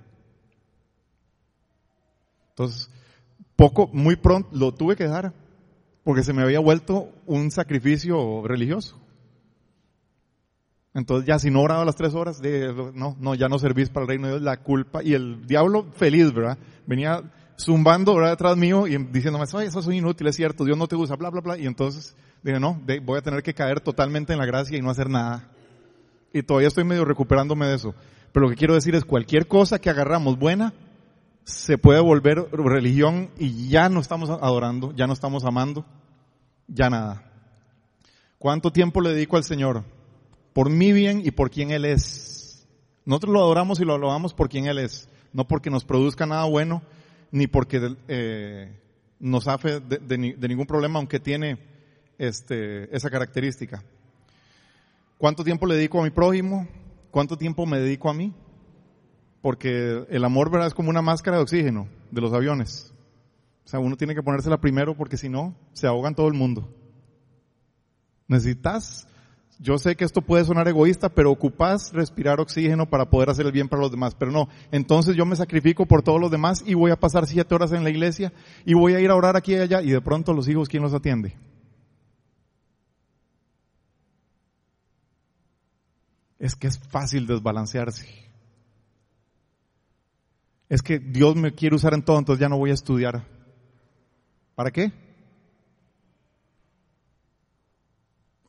Entonces, poco, muy pronto, lo tuve que dejar, porque se me había vuelto un sacrificio religioso. Entonces ya si no oraba las tres horas, de, no, no, ya no servís para el reino de Dios, la culpa, y el diablo feliz, ¿verdad? Venía zumbando, ¿verdad? Detrás mío y diciéndome, eso es inútil, es cierto, Dios no te usa, bla, bla, bla. Y entonces dije, no, voy a tener que caer totalmente en la gracia y no hacer nada. Y todavía estoy medio recuperándome de eso. Pero lo que quiero decir es, cualquier cosa que agarramos buena, se puede volver religión y ya no estamos adorando, ya no estamos amando, ya nada. ¿Cuánto tiempo le dedico al Señor? Por mi bien y por quien Él es. Nosotros lo adoramos y lo alabamos por quien Él es, no porque nos produzca nada bueno, ni porque eh, nos hace de, ningún problema, aunque tiene este, esa característica. ¿Cuánto tiempo le dedico a mi prójimo? ¿Cuánto tiempo me dedico a mí? Porque el amor, ¿verdad? Es como una máscara de oxígeno de los aviones. O sea, uno tiene que ponérsela primero porque si no, se ahogan todo el mundo. Necesitas, yo sé que esto puede sonar egoísta, pero ocupas respirar oxígeno para poder hacer el bien para los demás. Pero no, entonces yo me sacrifico por todos los demás y voy a pasar siete horas en la iglesia y voy a ir a orar aquí y allá y de pronto los hijos, ¿quién los atiende? Es que es fácil desbalancearse. Es que Dios me quiere usar en todo, entonces ya no voy a estudiar. ¿Para qué?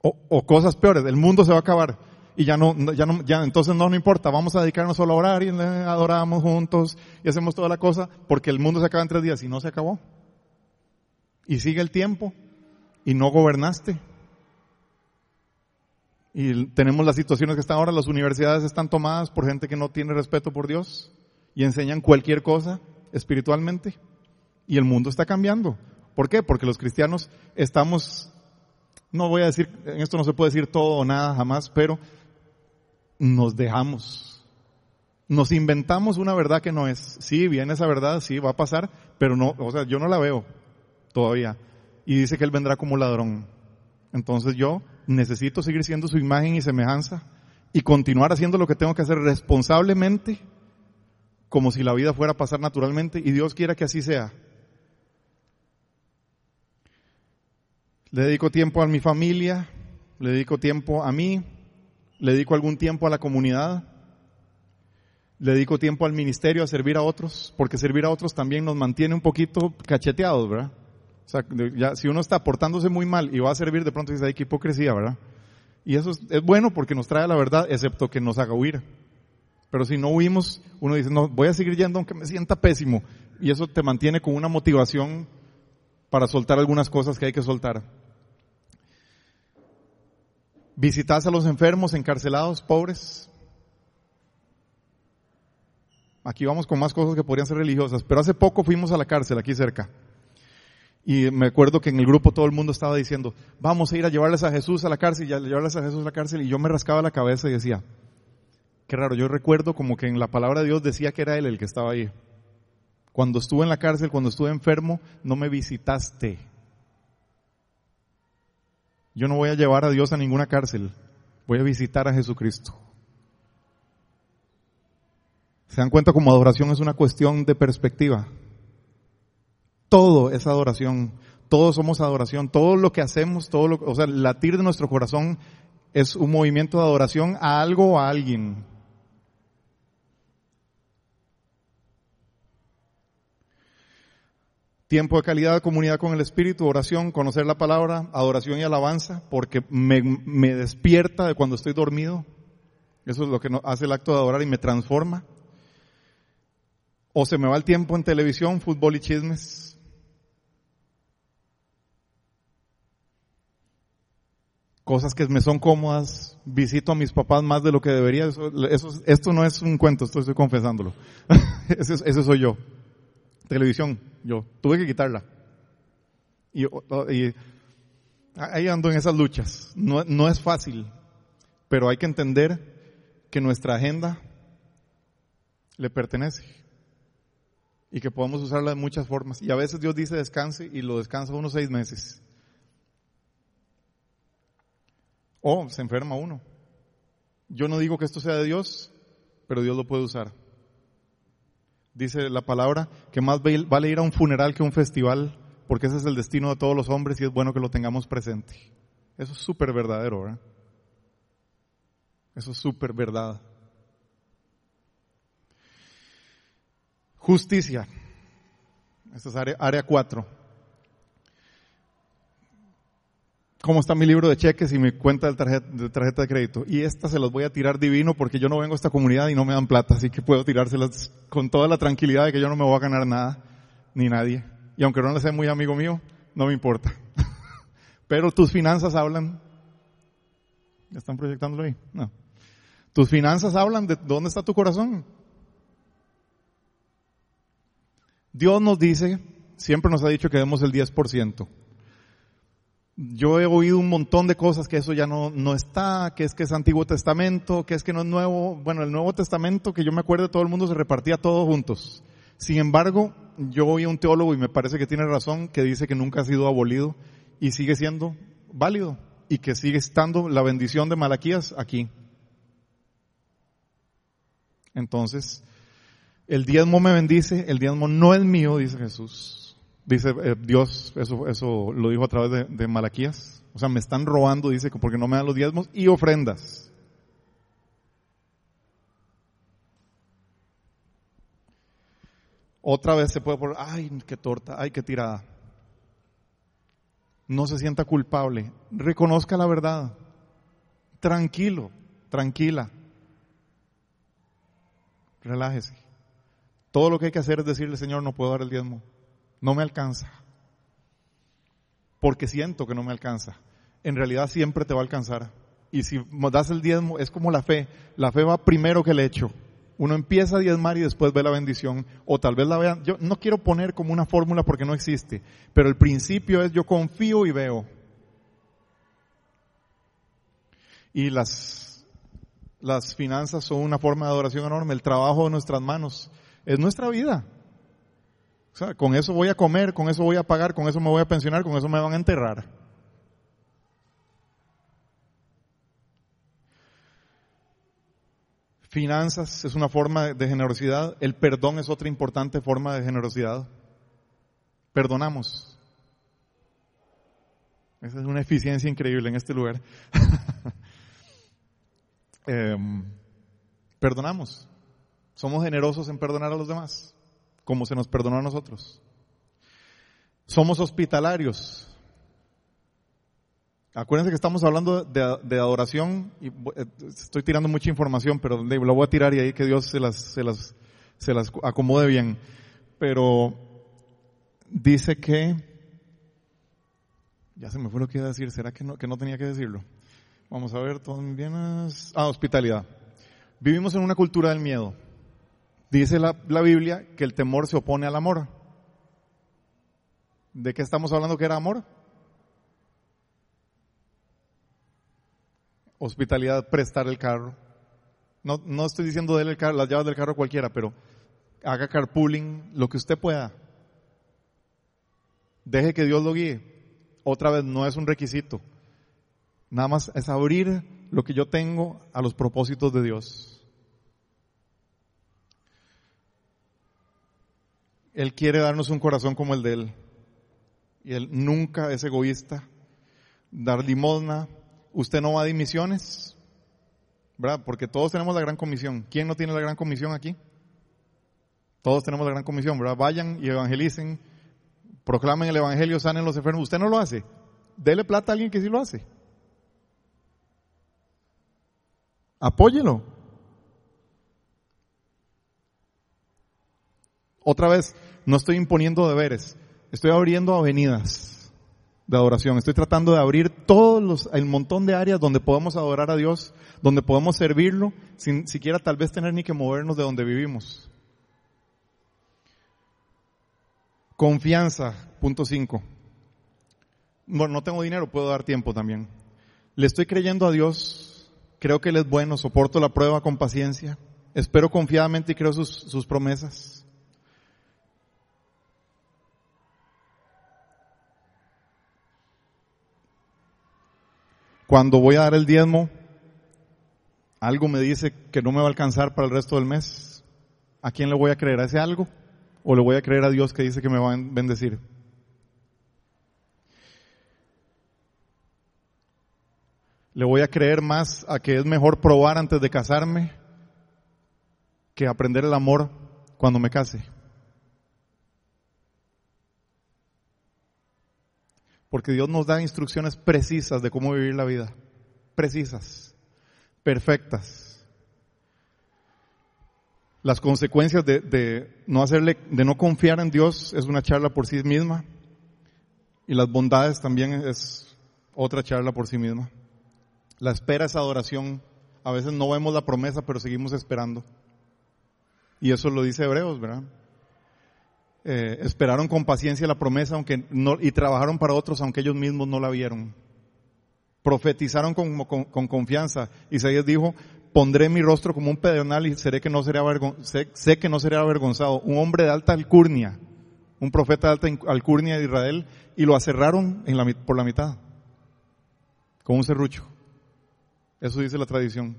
O, cosas peores, el mundo se va a acabar y ya no, ya no, ya entonces no, no importa, vamos a dedicarnos solo a orar y adoramos juntos y hacemos toda la cosa porque el mundo se acaba en tres días y no se acabó. Y sigue el tiempo y no gobernaste. Y tenemos las situaciones que están ahora, las universidades están tomadas por gente que no tiene respeto por Dios y enseñan cualquier cosa espiritualmente. Y el mundo está cambiando. ¿Por qué? Porque los cristianos estamos, no voy a decir, en esto no se puede decir todo o nada jamás, pero nos dejamos. Nos inventamos una verdad que no es. Sí, viene esa verdad, sí, va a pasar, pero no, o sea, yo no la veo todavía. Y dice que Él vendrá como ladrón. Entonces yo necesito seguir siendo su imagen y semejanza y continuar haciendo lo que tengo que hacer responsablemente, como si la vida fuera a pasar naturalmente y Dios quiera que así sea. Le dedico tiempo a mi familia, le dedico tiempo a mí, le dedico algún tiempo a la comunidad, le dedico tiempo al ministerio, a servir a otros, porque servir a otros también nos mantiene un poquito cacheteados, ¿verdad? O sea, ya, si uno está portándose muy mal y va a servir, de pronto dice, que hipocresía, ¿verdad? Y eso es, bueno porque nos trae la verdad, excepto que nos haga huir. Pero si no huimos, uno dice, no, voy a seguir yendo aunque me sienta pésimo. Y eso te mantiene con una motivación para soltar algunas cosas que hay que soltar. Visitas a los enfermos, encarcelados, pobres. Aquí vamos con más cosas que podrían ser religiosas, pero hace poco fuimos a la cárcel aquí cerca. Y me acuerdo que en el grupo todo el mundo estaba diciendo, vamos a ir a llevarles a Jesús a la cárcel y a llevarles a Jesús a la cárcel. Y yo me rascaba la cabeza y decía, qué raro, yo recuerdo como que en la palabra de Dios decía que era Él el que estaba ahí. Cuando estuve en la cárcel, cuando estuve enfermo, no me visitaste. Yo no voy a llevar a Dios a ninguna cárcel, voy a visitar a Jesucristo. ¿Se dan cuenta como adoración es una cuestión de perspectiva? todo es adoración. Todos somos adoración. Todo lo que hacemos, todo lo, o sea, el latir de nuestro corazón es un movimiento de adoración a algo o a alguien. Tiempo de calidad, comunidad con el Espíritu, oración, conocer la palabra, adoración y alabanza, porque me, despierta de cuando estoy dormido. Eso es lo que hace el acto de adorar y me transforma. O se me va el tiempo en televisión, fútbol y chismes. cosas que me son cómodas, visito a mis papás más de lo que debería. Eso, esto no es un cuento, esto estoy confesándolo. (laughs) ese, soy yo. Televisión, yo. Tuve que quitarla. Y, ahí ando en esas luchas. No, no es fácil, pero hay que entender que nuestra agenda le pertenece y que podemos usarla de muchas formas. Y a veces Dios dice descanse y lo descansa unos seis meses. O se enferma uno. Yo no digo que esto sea de Dios, pero Dios lo puede usar. Dice la palabra que más vale ir a un funeral que a un festival, porque ese es el destino de todos los hombres y es bueno que lo tengamos presente. Eso es súper verdadero, ¿verdad? Eso es súper verdad. Justicia. Esta es área, área 4. Cómo está mi libro de cheques y mi cuenta de tarjeta, de crédito. Y esta se las voy a tirar divino porque yo no vengo a esta comunidad y no me dan plata, así que puedo tirárselas con toda la tranquilidad de que yo no me voy a ganar nada, ni nadie. Y aunque no le sea muy amigo mío, no me importa. (laughs) Pero tus finanzas hablan. ¿Ya están proyectándolo ahí? No. Tus finanzas hablan de dónde está tu corazón. Dios nos dice, siempre nos ha dicho que demos el 10% yo he oído un montón de cosas que eso ya no, no está, que es que es Antiguo Testamento, que es que no es Nuevo. Bueno, el Nuevo Testamento, que yo me acuerdo, todo el mundo se repartía todos juntos. Sin embargo, yo oí a un teólogo y me parece que tiene razón, que dice que nunca ha sido abolido y sigue siendo válido y que sigue estando la bendición de Malaquías aquí. Entonces, el diezmo me bendice, el diezmo no es mío, dice Jesús. Dice eh, Dios, eso, eso lo dijo a través de, de Malaquías. O sea, me están robando, dice, porque no me dan los diezmos y ofrendas. Otra vez se puede poner, ay, qué torta, ay, qué tirada. No se sienta culpable. Reconozca la verdad. Tranquilo, tranquila. Relájese. Todo lo que hay que hacer es decirle, Señor, no puedo dar el diezmo. No me alcanza. Porque siento que no me alcanza. En realidad siempre te va a alcanzar. Y si das el diezmo, es como la fe. La fe va primero que el hecho. Uno empieza a diezmar y después ve la bendición, o tal vez la vean. Yo no quiero poner como una fórmula porque no existe, pero el principio es yo confío y veo. Y las, las finanzas son una forma de adoración enorme. El trabajo de nuestras manos es nuestra vida. Con eso voy a comer, con eso voy a pagar, con eso me voy a pensionar, con eso me van a enterrar. Finanzas es una forma de generosidad. El perdón es otra importante forma de generosidad. Perdonamos. Esa es una eficiencia increíble en este lugar. (laughs) Em, perdonamos. Somos generosos en perdonar a los demás, como se nos perdonó a nosotros. Somos hospitalarios. Acuérdense que estamos hablando de, adoración y eh, estoy tirando mucha información, pero la voy a tirar y ahí que Dios se las, se las, se las acomode bien. Pero dice que, ya se me fue lo que iba a decir, ¿será que no, que no tenía que decirlo? Vamos a ver, todos bienes. Ah, hospitalidad. Vivimos en una cultura del miedo. Dice la, Biblia que el temor se opone al amor. ¿De qué estamos hablando que era amor? hospitalidad, prestar el carro. No, no estoy diciendo déle el carro, las llaves del carro cualquiera, pero haga carpooling, lo que usted pueda. Deje que Dios lo guíe. Otra vez, no es un requisito. Nada más es abrir lo que yo tengo a los propósitos de Dios. Él quiere darnos un corazón como el de Él. Y Él nunca es egoísta. Dar limosna, usted no va a dimisiones, ¿verdad? Porque todos tenemos la gran comisión. ¿Quién no tiene la gran comisión aquí? Todos tenemos la gran comisión, ¿verdad? Vayan y evangelicen, proclamen el evangelio, sanen los enfermos. Usted no lo hace. Dele plata a alguien que sí lo hace. Apóyelo. Otra vez, no estoy imponiendo deberes, estoy abriendo avenidas de adoración. Estoy tratando de abrir todos los, el montón de áreas donde podemos adorar a Dios, donde podemos servirlo, sin siquiera tal vez tener ni que movernos de donde vivimos. Confianza, punto 5. Bueno, no tengo dinero, puedo dar tiempo también. Le estoy creyendo a Dios, creo que Él es bueno, soporto la prueba con paciencia, espero confiadamente y creo sus, sus promesas. Cuando voy a dar el diezmo, algo me dice que no me va a alcanzar para el resto del mes. ¿A quién le voy a creer? ¿A ese algo? ¿O le voy a creer a Dios que dice que me va a bendecir? Le voy a creer más a que es mejor probar antes de casarme que aprender el amor cuando me case. Porque Dios nos da instrucciones precisas de cómo vivir la vida. Precisas. Perfectas. Las consecuencias de, no hacerle, de no confiar en Dios es una charla por sí misma. Y las bondades también es otra charla por sí misma. La espera es adoración. A veces no vemos la promesa, pero seguimos esperando. Y eso lo dice Hebreos, ¿verdad? Eh, esperaron con paciencia la promesa aunque no, y trabajaron para otros aunque ellos mismos no la vieron. Profetizaron con, con, con confianza. Isaías dijo, pondré mi rostro como un pedernal y seré que no seré sé, sé, que no seré avergonzado. Un hombre de alta alcurnia, un profeta de alta alcurnia de Israel, y lo aserraron por la mitad, con un serrucho. Eso dice la tradición.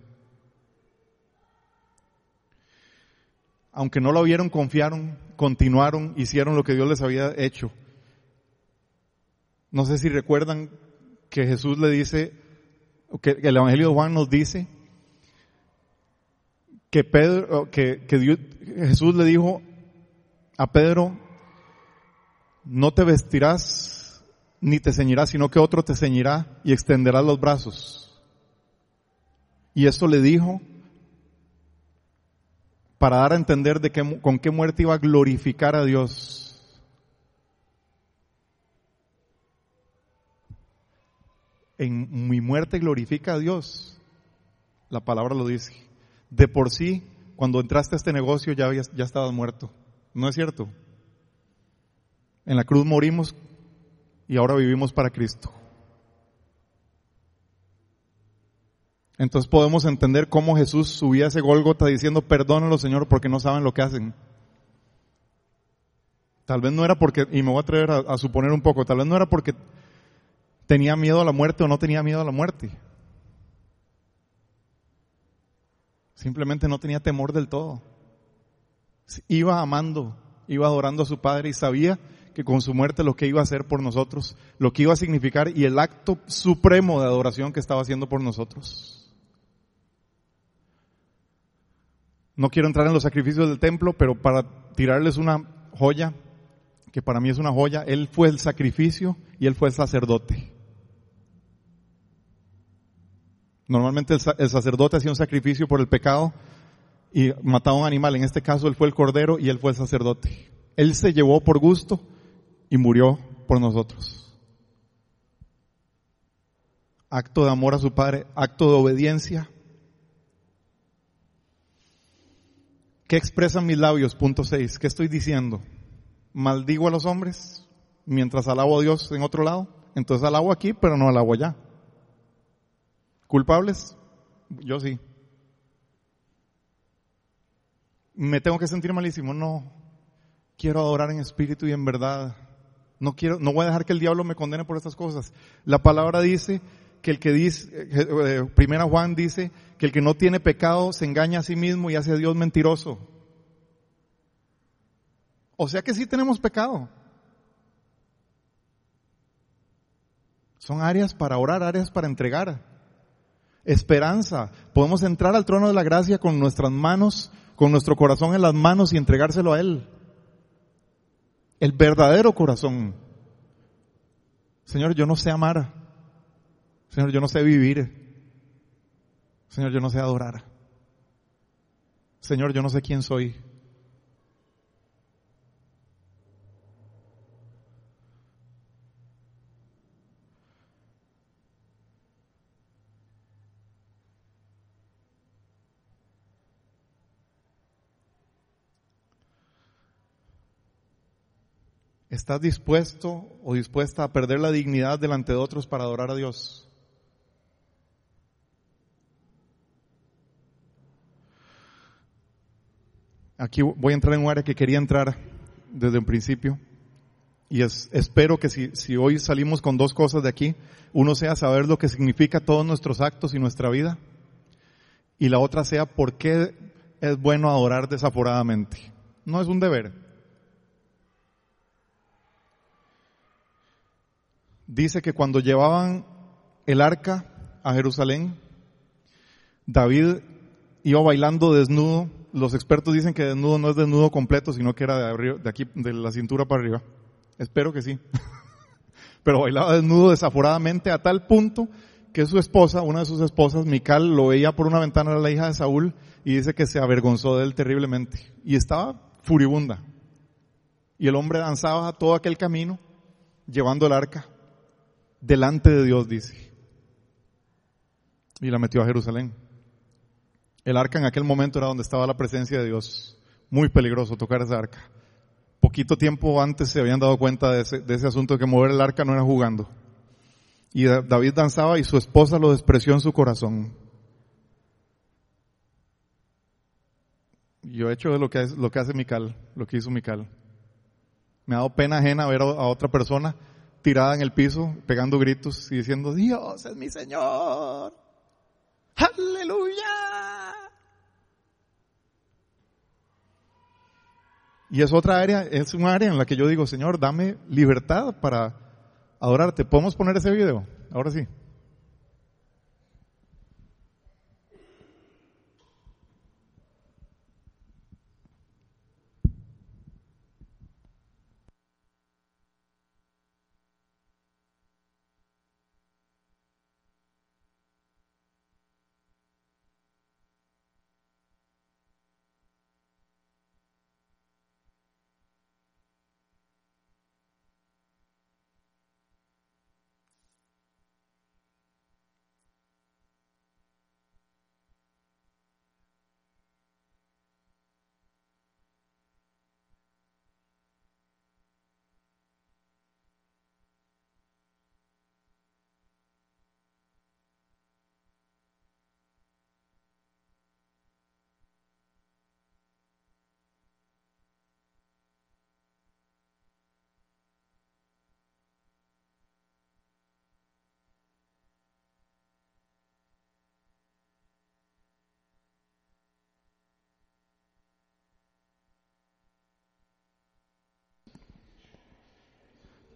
Aunque no lo vieron, confiaron, continuaron, hicieron lo que Dios les había hecho. No sé si recuerdan que Jesús le dice, que el Evangelio de Juan nos dice, que Pedro, que, que Jesús le dijo a Pedro, no te vestirás ni te ceñirás, sino que otro te ceñirá y extenderás los brazos. Y esto le dijo para dar a entender de que, con qué muerte iba a glorificar a Dios. En mi muerte glorifica a Dios. La palabra lo dice de por sí, cuando entraste a este negocio ya, ya estabas muerto. ¿No es cierto? En la cruz morimos y ahora vivimos para Cristo. Entonces podemos entender cómo Jesús subía ese Gólgota diciendo, perdónalo Señor porque no saben lo que hacen. Tal vez no era porque, y me voy a atrever a suponer un poco, tal vez no era porque tenía miedo a la muerte o no tenía miedo a la muerte. Simplemente no tenía temor del todo. Iba amando, iba adorando a su Padre y sabía que con su muerte lo que iba a hacer por nosotros, lo que iba a significar y el acto supremo de adoración que estaba haciendo por nosotros. No quiero entrar en los sacrificios del templo, pero para tirarles una joya, que para mí es una joya, Él fue el sacrificio y Él fue el sacerdote. Normalmente el, sacerdote hacía un sacrificio por el pecado y mataba un animal. En este caso él fue el cordero y él fue el sacerdote. Él se llevó por gusto y murió por nosotros. Acto de amor a su padre, acto de obediencia. ¿Qué expresan mis labios? Punto 6. ¿Qué estoy diciendo? ¿Maldigo a los hombres mientras alabo a Dios en otro lado? Entonces alabo aquí, pero no alabo allá. ¿Culpables? Yo sí. ¿Me tengo que sentir malísimo? No. Quiero adorar en espíritu y en verdad. No quiero, no voy a dejar que el diablo me condene por estas cosas. La palabra dice que el que dice, eh, eh, primera Juan dice que el que no tiene pecado se engaña a sí mismo y hace a Dios mentiroso. O sea que sí tenemos pecado. Son áreas para orar, áreas para entregar esperanza. Podemos entrar al trono de la gracia con nuestras manos, con nuestro corazón en las manos y entregárselo a Él. El verdadero corazón. Señor, yo no sé amar. Señor, yo no sé vivir. Señor, yo no sé adorar. Señor, yo no sé quién soy. ¿Estás dispuesto o dispuesta a perder la dignidad delante de otros para adorar a Dios? Aquí voy a entrar en un área que quería entrar desde un principio. Y espero que si, si hoy salimos con dos cosas de aquí, uno sea saber lo que significa todos nuestros actos y nuestra vida. Y la otra sea por qué es bueno adorar desaforadamente. No es un deber, dice que cuando llevaban el arca a Jerusalén, David iba bailando desnudo. Los expertos dicen que desnudo no es desnudo completo, sino que era de, de aquí, de la cintura para arriba. Espero que sí. (laughs) Pero bailaba desnudo desaforadamente a tal punto que su esposa, una de sus esposas, Mical, lo veía por una ventana, era la hija de Saúl, y dice que se avergonzó de él terriblemente. Y estaba furibunda. Y el hombre danzaba todo aquel camino, llevando el arca delante de Dios, dice. Y la metió a Jerusalén. El arca en aquel momento era donde estaba la presencia de Dios. Muy peligroso tocar esa arca. Poquito tiempo antes se habían dado cuenta de ese, de ese asunto de que mover el arca no era jugando. Y David danzaba y su esposa lo despreció en su corazón. Yo he hecho lo que, lo que hace Mical, lo que hizo Mical. Me ha dado pena ajena ver a otra persona tirada en el piso, pegando gritos y diciendo, Dios es mi Señor. Aleluya. Y es otra área, es un área en la que yo digo, Señor, dame libertad para adorarte. ¿Podemos poner ese video? Ahora sí.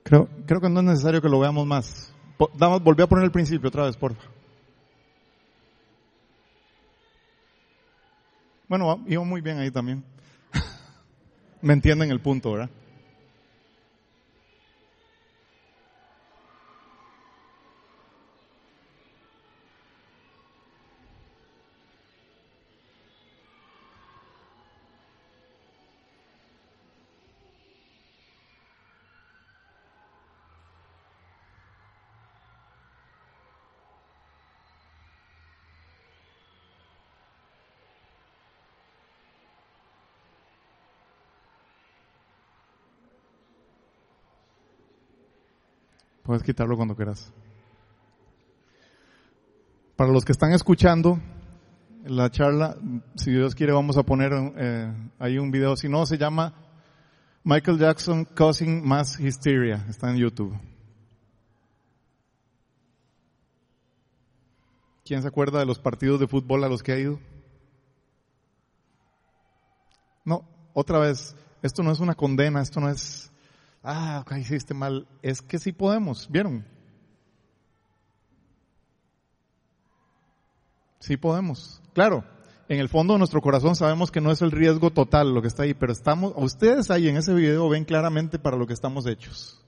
Creo, creo que no es necesario que lo veamos más. Volví a poner el principio otra vez, por favor. Bueno, iba muy bien ahí también. (laughs) Me entienden el punto, ¿verdad? Puedes quitarlo cuando quieras. Para los que están escuchando la charla, si Dios quiere vamos a poner eh, ahí un video. Si no, se llama Michael Jackson Causing Mass Hysteria. Está en YouTube. ¿Quién se acuerda de los partidos de fútbol a los que ha ido? No, otra vez, esto no es una condena, esto no es ah, hiciste mal, es que sí podemos, ¿vieron? Sí podemos. Claro, en el fondo de nuestro corazón sabemos que no es el riesgo total lo que está ahí, pero estamos, ustedes ahí en ese video ven claramente para lo que estamos hechos.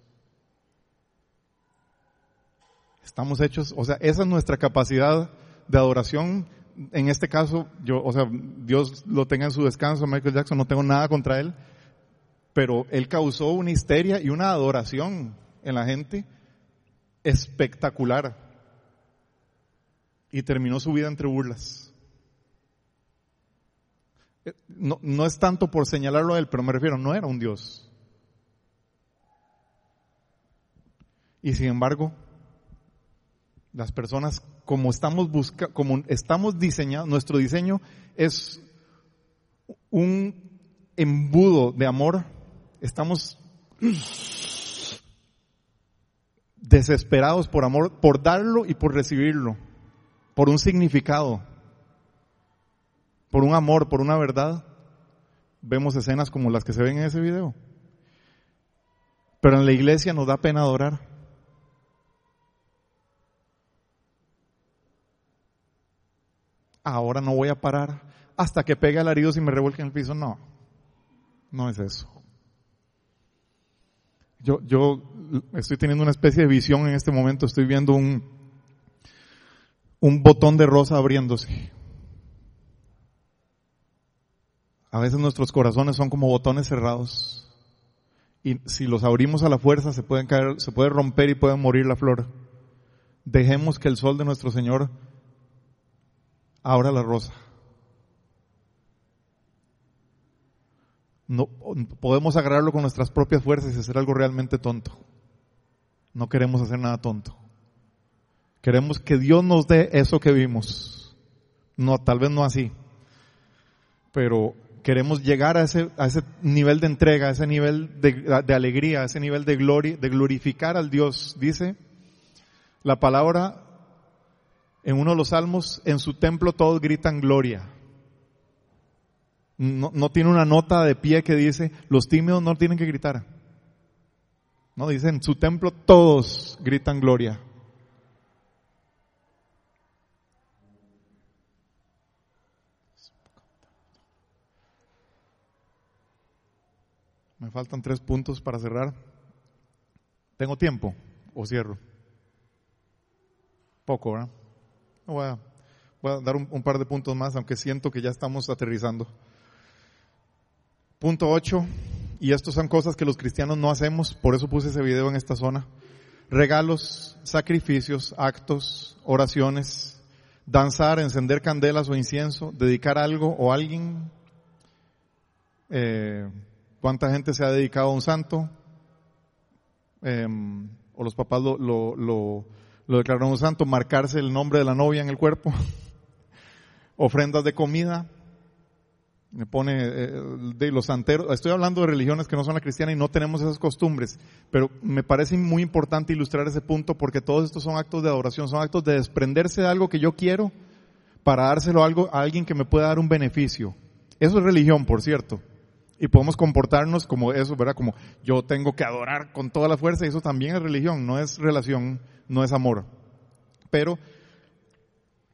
Estamos hechos, o sea, esa es nuestra capacidad de adoración. En este caso, yo, o sea, Dios lo tenga en su descanso, Michael Jackson, no tengo nada contra él, pero él causó una histeria y una adoración en la gente espectacular. Y terminó su vida entre burlas. Eh, no, no es tanto por señalarlo a él, pero me refiero, no era un Dios. Y sin embargo, las personas, como estamos buscando, como estamos diseñados, nuestro diseño es un embudo de amor estamos desesperados por amor, por darlo y por recibirlo, por un significado, por un amor, por una verdad. Vemos escenas como las que se ven en ese video. Pero en la iglesia nos da pena adorar. Ahora no voy a parar hasta que pegue alaridos y me revuelque en el piso. No, no es eso. Yo, yo estoy teniendo una especie de visión en este momento, estoy viendo un, un botón de rosa abriéndose. A veces nuestros corazones son como botones cerrados. Y si los abrimos a la fuerza se pueden caer, se puede romper y puede morir la flor. Dejemos que el sol de nuestro Señor abra la rosa. No podemos agarrarlo con nuestras propias fuerzas y hacer algo realmente tonto. No queremos hacer nada tonto. Queremos que Dios nos dé eso que vimos. No, tal vez no así. Pero queremos llegar a ese, a ese nivel de entrega, a ese nivel de, alegría, a ese nivel de gloria, de glorificar al Dios. Dice la palabra en uno de los salmos, en su templo todos gritan gloria. No, no, tiene una nota de pie que dice, los tímidos no tienen que gritar. No, dice, en su templo todos gritan gloria. Me faltan tres puntos para cerrar. ¿Tengo tiempo o cierro? Poco, ¿verdad? Voy a, voy a dar un, par de puntos más, aunque siento que ya estamos aterrizando. Punto 8, y estos son cosas que los cristianos no hacemos, por eso puse ese video en esta zona. Regalos, sacrificios, actos, oraciones, danzar, encender candelas o incienso, dedicar algo o alguien, eh, ¿Cuánta gente se ha dedicado a un santo? Eh, o los papás lo, lo, lo, lo, declararon un santo, marcarse el nombre de la novia en el cuerpo, (laughs) ofrendas de comida, me pone eh, de los santeros, estoy hablando de religiones que no son la cristiana y no tenemos esas costumbres, pero me parece muy importante ilustrar ese punto porque todos estos son actos de adoración, son actos de desprenderse de algo que yo quiero para dárselo a, algo, a alguien que me pueda dar un beneficio. Eso es religión, por cierto y podemos comportarnos como eso, ¿verdad? Como yo tengo que adorar con toda la fuerza y eso también es religión, no es relación, no es amor. Pero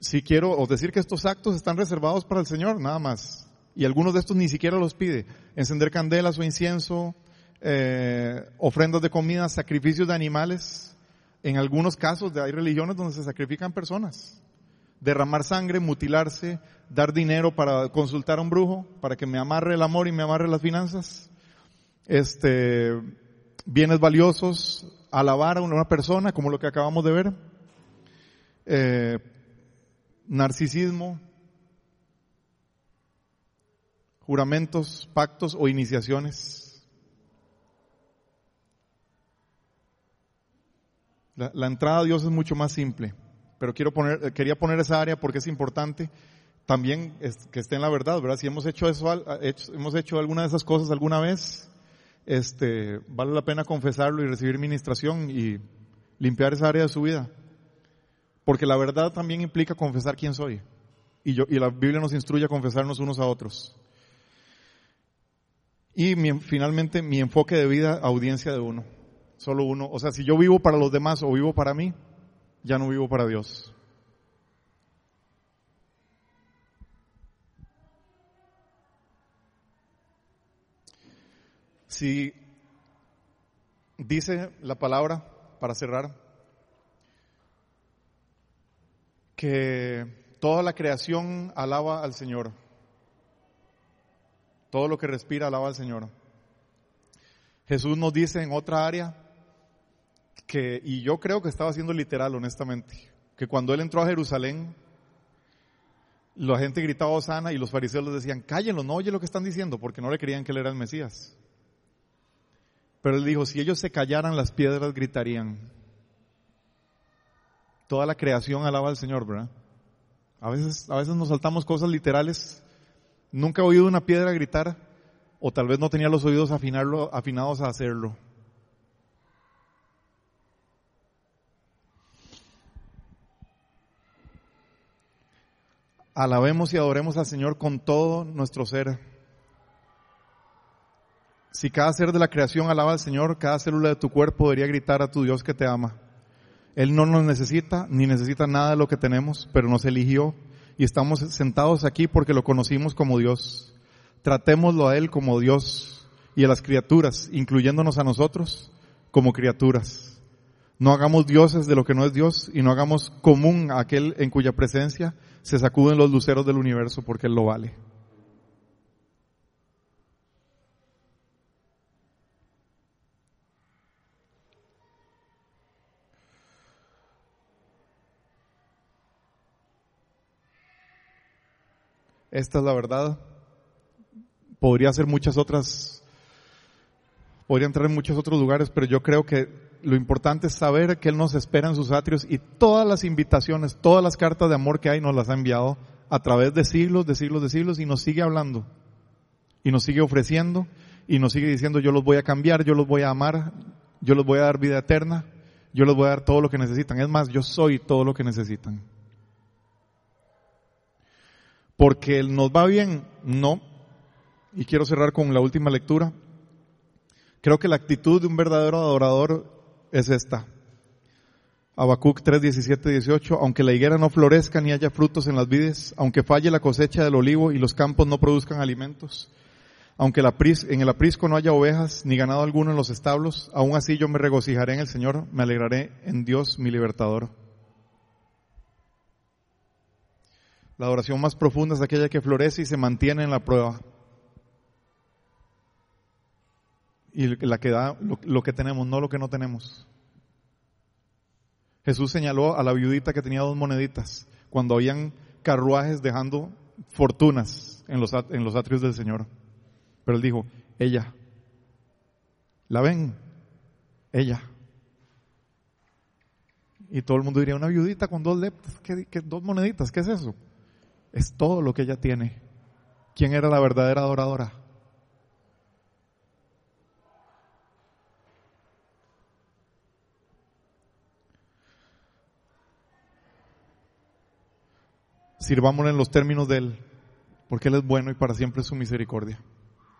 si quiero os decir que estos actos están reservados para el Señor, nada más. Y algunos de estos ni siquiera los pide. Encender candelas o incienso, eh, ofrendas de comida, sacrificios de animales. En algunos casos hay religiones donde se sacrifican personas derramar sangre, mutilarse, dar dinero para consultar a un brujo, para que me amarre el amor y me amarre las finanzas, este, bienes valiosos, alabar a una persona, como lo que acabamos de ver, eh, narcisismo, juramentos, pactos o iniciaciones. La, la entrada a Dios es mucho más simple pero quiero poner, quería poner esa área porque es importante también que esté en la verdad, ¿verdad? Si hemos hecho eso, hemos hecho alguna de esas cosas alguna vez, este, vale la pena confesarlo y recibir ministración y limpiar esa área de su vida. Porque la verdad también implica confesar quién soy. Y, yo, y la Biblia nos instruye a confesarnos unos a otros. Y mi, finalmente mi enfoque de vida, audiencia de uno. Solo uno. O sea, si yo vivo para los demás o vivo para mí, ya no vivo para Dios. Si dice la palabra, para cerrar, que toda la creación alaba al Señor. Todo lo que respira alaba al Señor. Jesús nos dice en otra área que, y yo creo que estaba siendo literal, honestamente, que cuando él entró a Jerusalén, la gente gritaba Osana y los fariseos les decían, cállenlo, no oye lo que están diciendo, porque no le creían que él era el Mesías. Pero él dijo, si ellos se callaran, las piedras gritarían. Toda la creación alaba al Señor, ¿verdad? A veces, a veces nos saltamos cosas literales. Nunca he oído una piedra gritar, o tal vez no tenía los oídos afinarlo, afinados a hacerlo. Alabemos y adoremos al Señor con todo nuestro ser. Si cada ser de la creación alaba al Señor, cada célula de tu cuerpo debería gritar a tu Dios que te ama. Él no nos necesita, ni necesita nada de lo que tenemos, pero nos eligió y estamos sentados aquí porque lo conocimos como Dios. Tratémoslo a Él como Dios y a las criaturas, incluyéndonos a nosotros como criaturas. No hagamos dioses de lo que no es Dios y no hagamos común a aquel en cuya presencia se sacuden los luceros del universo porque Él lo vale. Esta es la verdad. Podría ser muchas otras, podría entrar en muchos otros lugares, pero yo creo que lo importante es saber que Él nos espera en sus atrios y todas las invitaciones, todas las cartas de amor que hay nos las ha enviado a través de siglos, de siglos, de siglos y nos sigue hablando. y nos sigue ofreciendo y nos sigue diciendo yo los voy a cambiar, yo los voy a amar, yo les voy a dar vida eterna, yo les voy a dar todo lo que necesitan. Es más, yo soy todo lo que necesitan. Porque nos va bien, no. Y quiero cerrar con la última lectura. Creo que la actitud de un verdadero adorador es esta. Habacuc 3, 17, 18, aunque la higuera no florezca ni haya frutos en las vides, aunque falle la cosecha del olivo y los campos no produzcan alimentos, aunque en el aprisco no haya ovejas ni ganado alguno en los establos, aún así yo me regocijaré en el Señor, me alegraré en Dios mi libertador. La adoración más profunda es aquella que florece y se mantiene en la prueba. Y la que da lo, que tenemos, no lo que no tenemos. Jesús señaló a la viudita que tenía dos moneditas cuando habían carruajes dejando fortunas en los, en los atrios del Señor. Pero él dijo, ella. ¿La ven? Ella. Y todo el mundo diría, una viudita con dos ¿qué, dos moneditas, ¿qué es eso? Es todo lo que ella tiene. ¿Quién era la verdadera adoradora? Sirvámosle en los términos de Él, porque Él es bueno y para siempre es su misericordia.